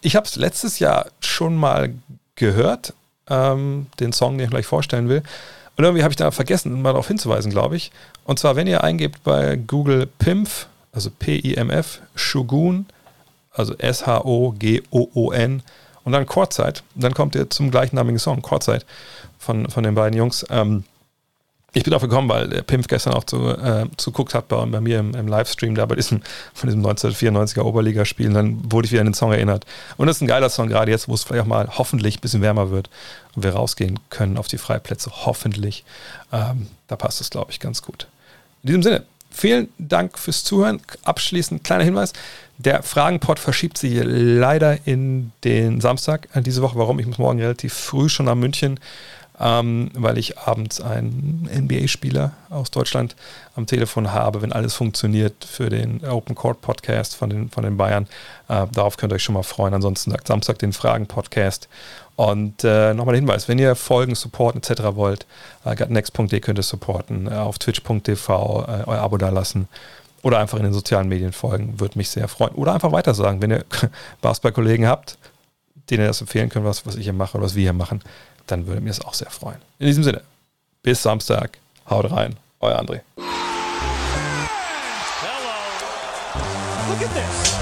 Ich habe es letztes Jahr schon mal gehört, ähm, den Song, den ich gleich vorstellen will. Und irgendwie habe ich da vergessen, mal darauf hinzuweisen, glaube ich. Und zwar, wenn ihr eingebt bei Google PIMF, also P-I-M-F, Shogun, also S-H-O-G-O-O-N und dann Chorzeit, dann kommt ihr zum gleichnamigen Song, Chorzeit von, von den beiden Jungs. Ähm, ich bin darauf gekommen, weil der Pimp gestern auch zu, äh, zuguckt hat bei, bei mir im, im, Livestream da bei diesem, von diesem 1994er Oberligaspiel. Und dann wurde ich wieder an den Song erinnert. Und das ist ein geiler Song, gerade jetzt, wo es vielleicht auch mal hoffentlich ein bisschen wärmer wird und wir rausgehen können auf die Freiplätze. Hoffentlich. Ähm, da passt es, glaube ich, ganz gut. In diesem Sinne, vielen Dank fürs Zuhören. Abschließend kleiner Hinweis. Der Fragenpot verschiebt sich leider in den Samstag äh, diese Woche. Warum? Ich muss morgen relativ früh schon nach München ähm, weil ich abends einen NBA-Spieler aus Deutschland am Telefon habe, wenn alles funktioniert für den Open Court Podcast von den, von den Bayern. Äh, darauf könnt ihr euch schon mal freuen. Ansonsten sagt Samstag den Fragen-Podcast. Und äh, nochmal der Hinweis, wenn ihr Folgen supporten etc. wollt, äh, gutnext.de könnt ihr supporten, äh, auf twitch.tv äh, euer Abo da lassen oder einfach in den sozialen Medien folgen, würde mich sehr freuen. Oder einfach weiter sagen, wenn ihr Basketball-Kollegen habt, denen ihr das empfehlen könnt, was, was ich hier mache oder was wir hier machen, dann würde mir es auch sehr freuen. In diesem Sinne, bis Samstag. Haut rein. Euer André. Hello. Look at this.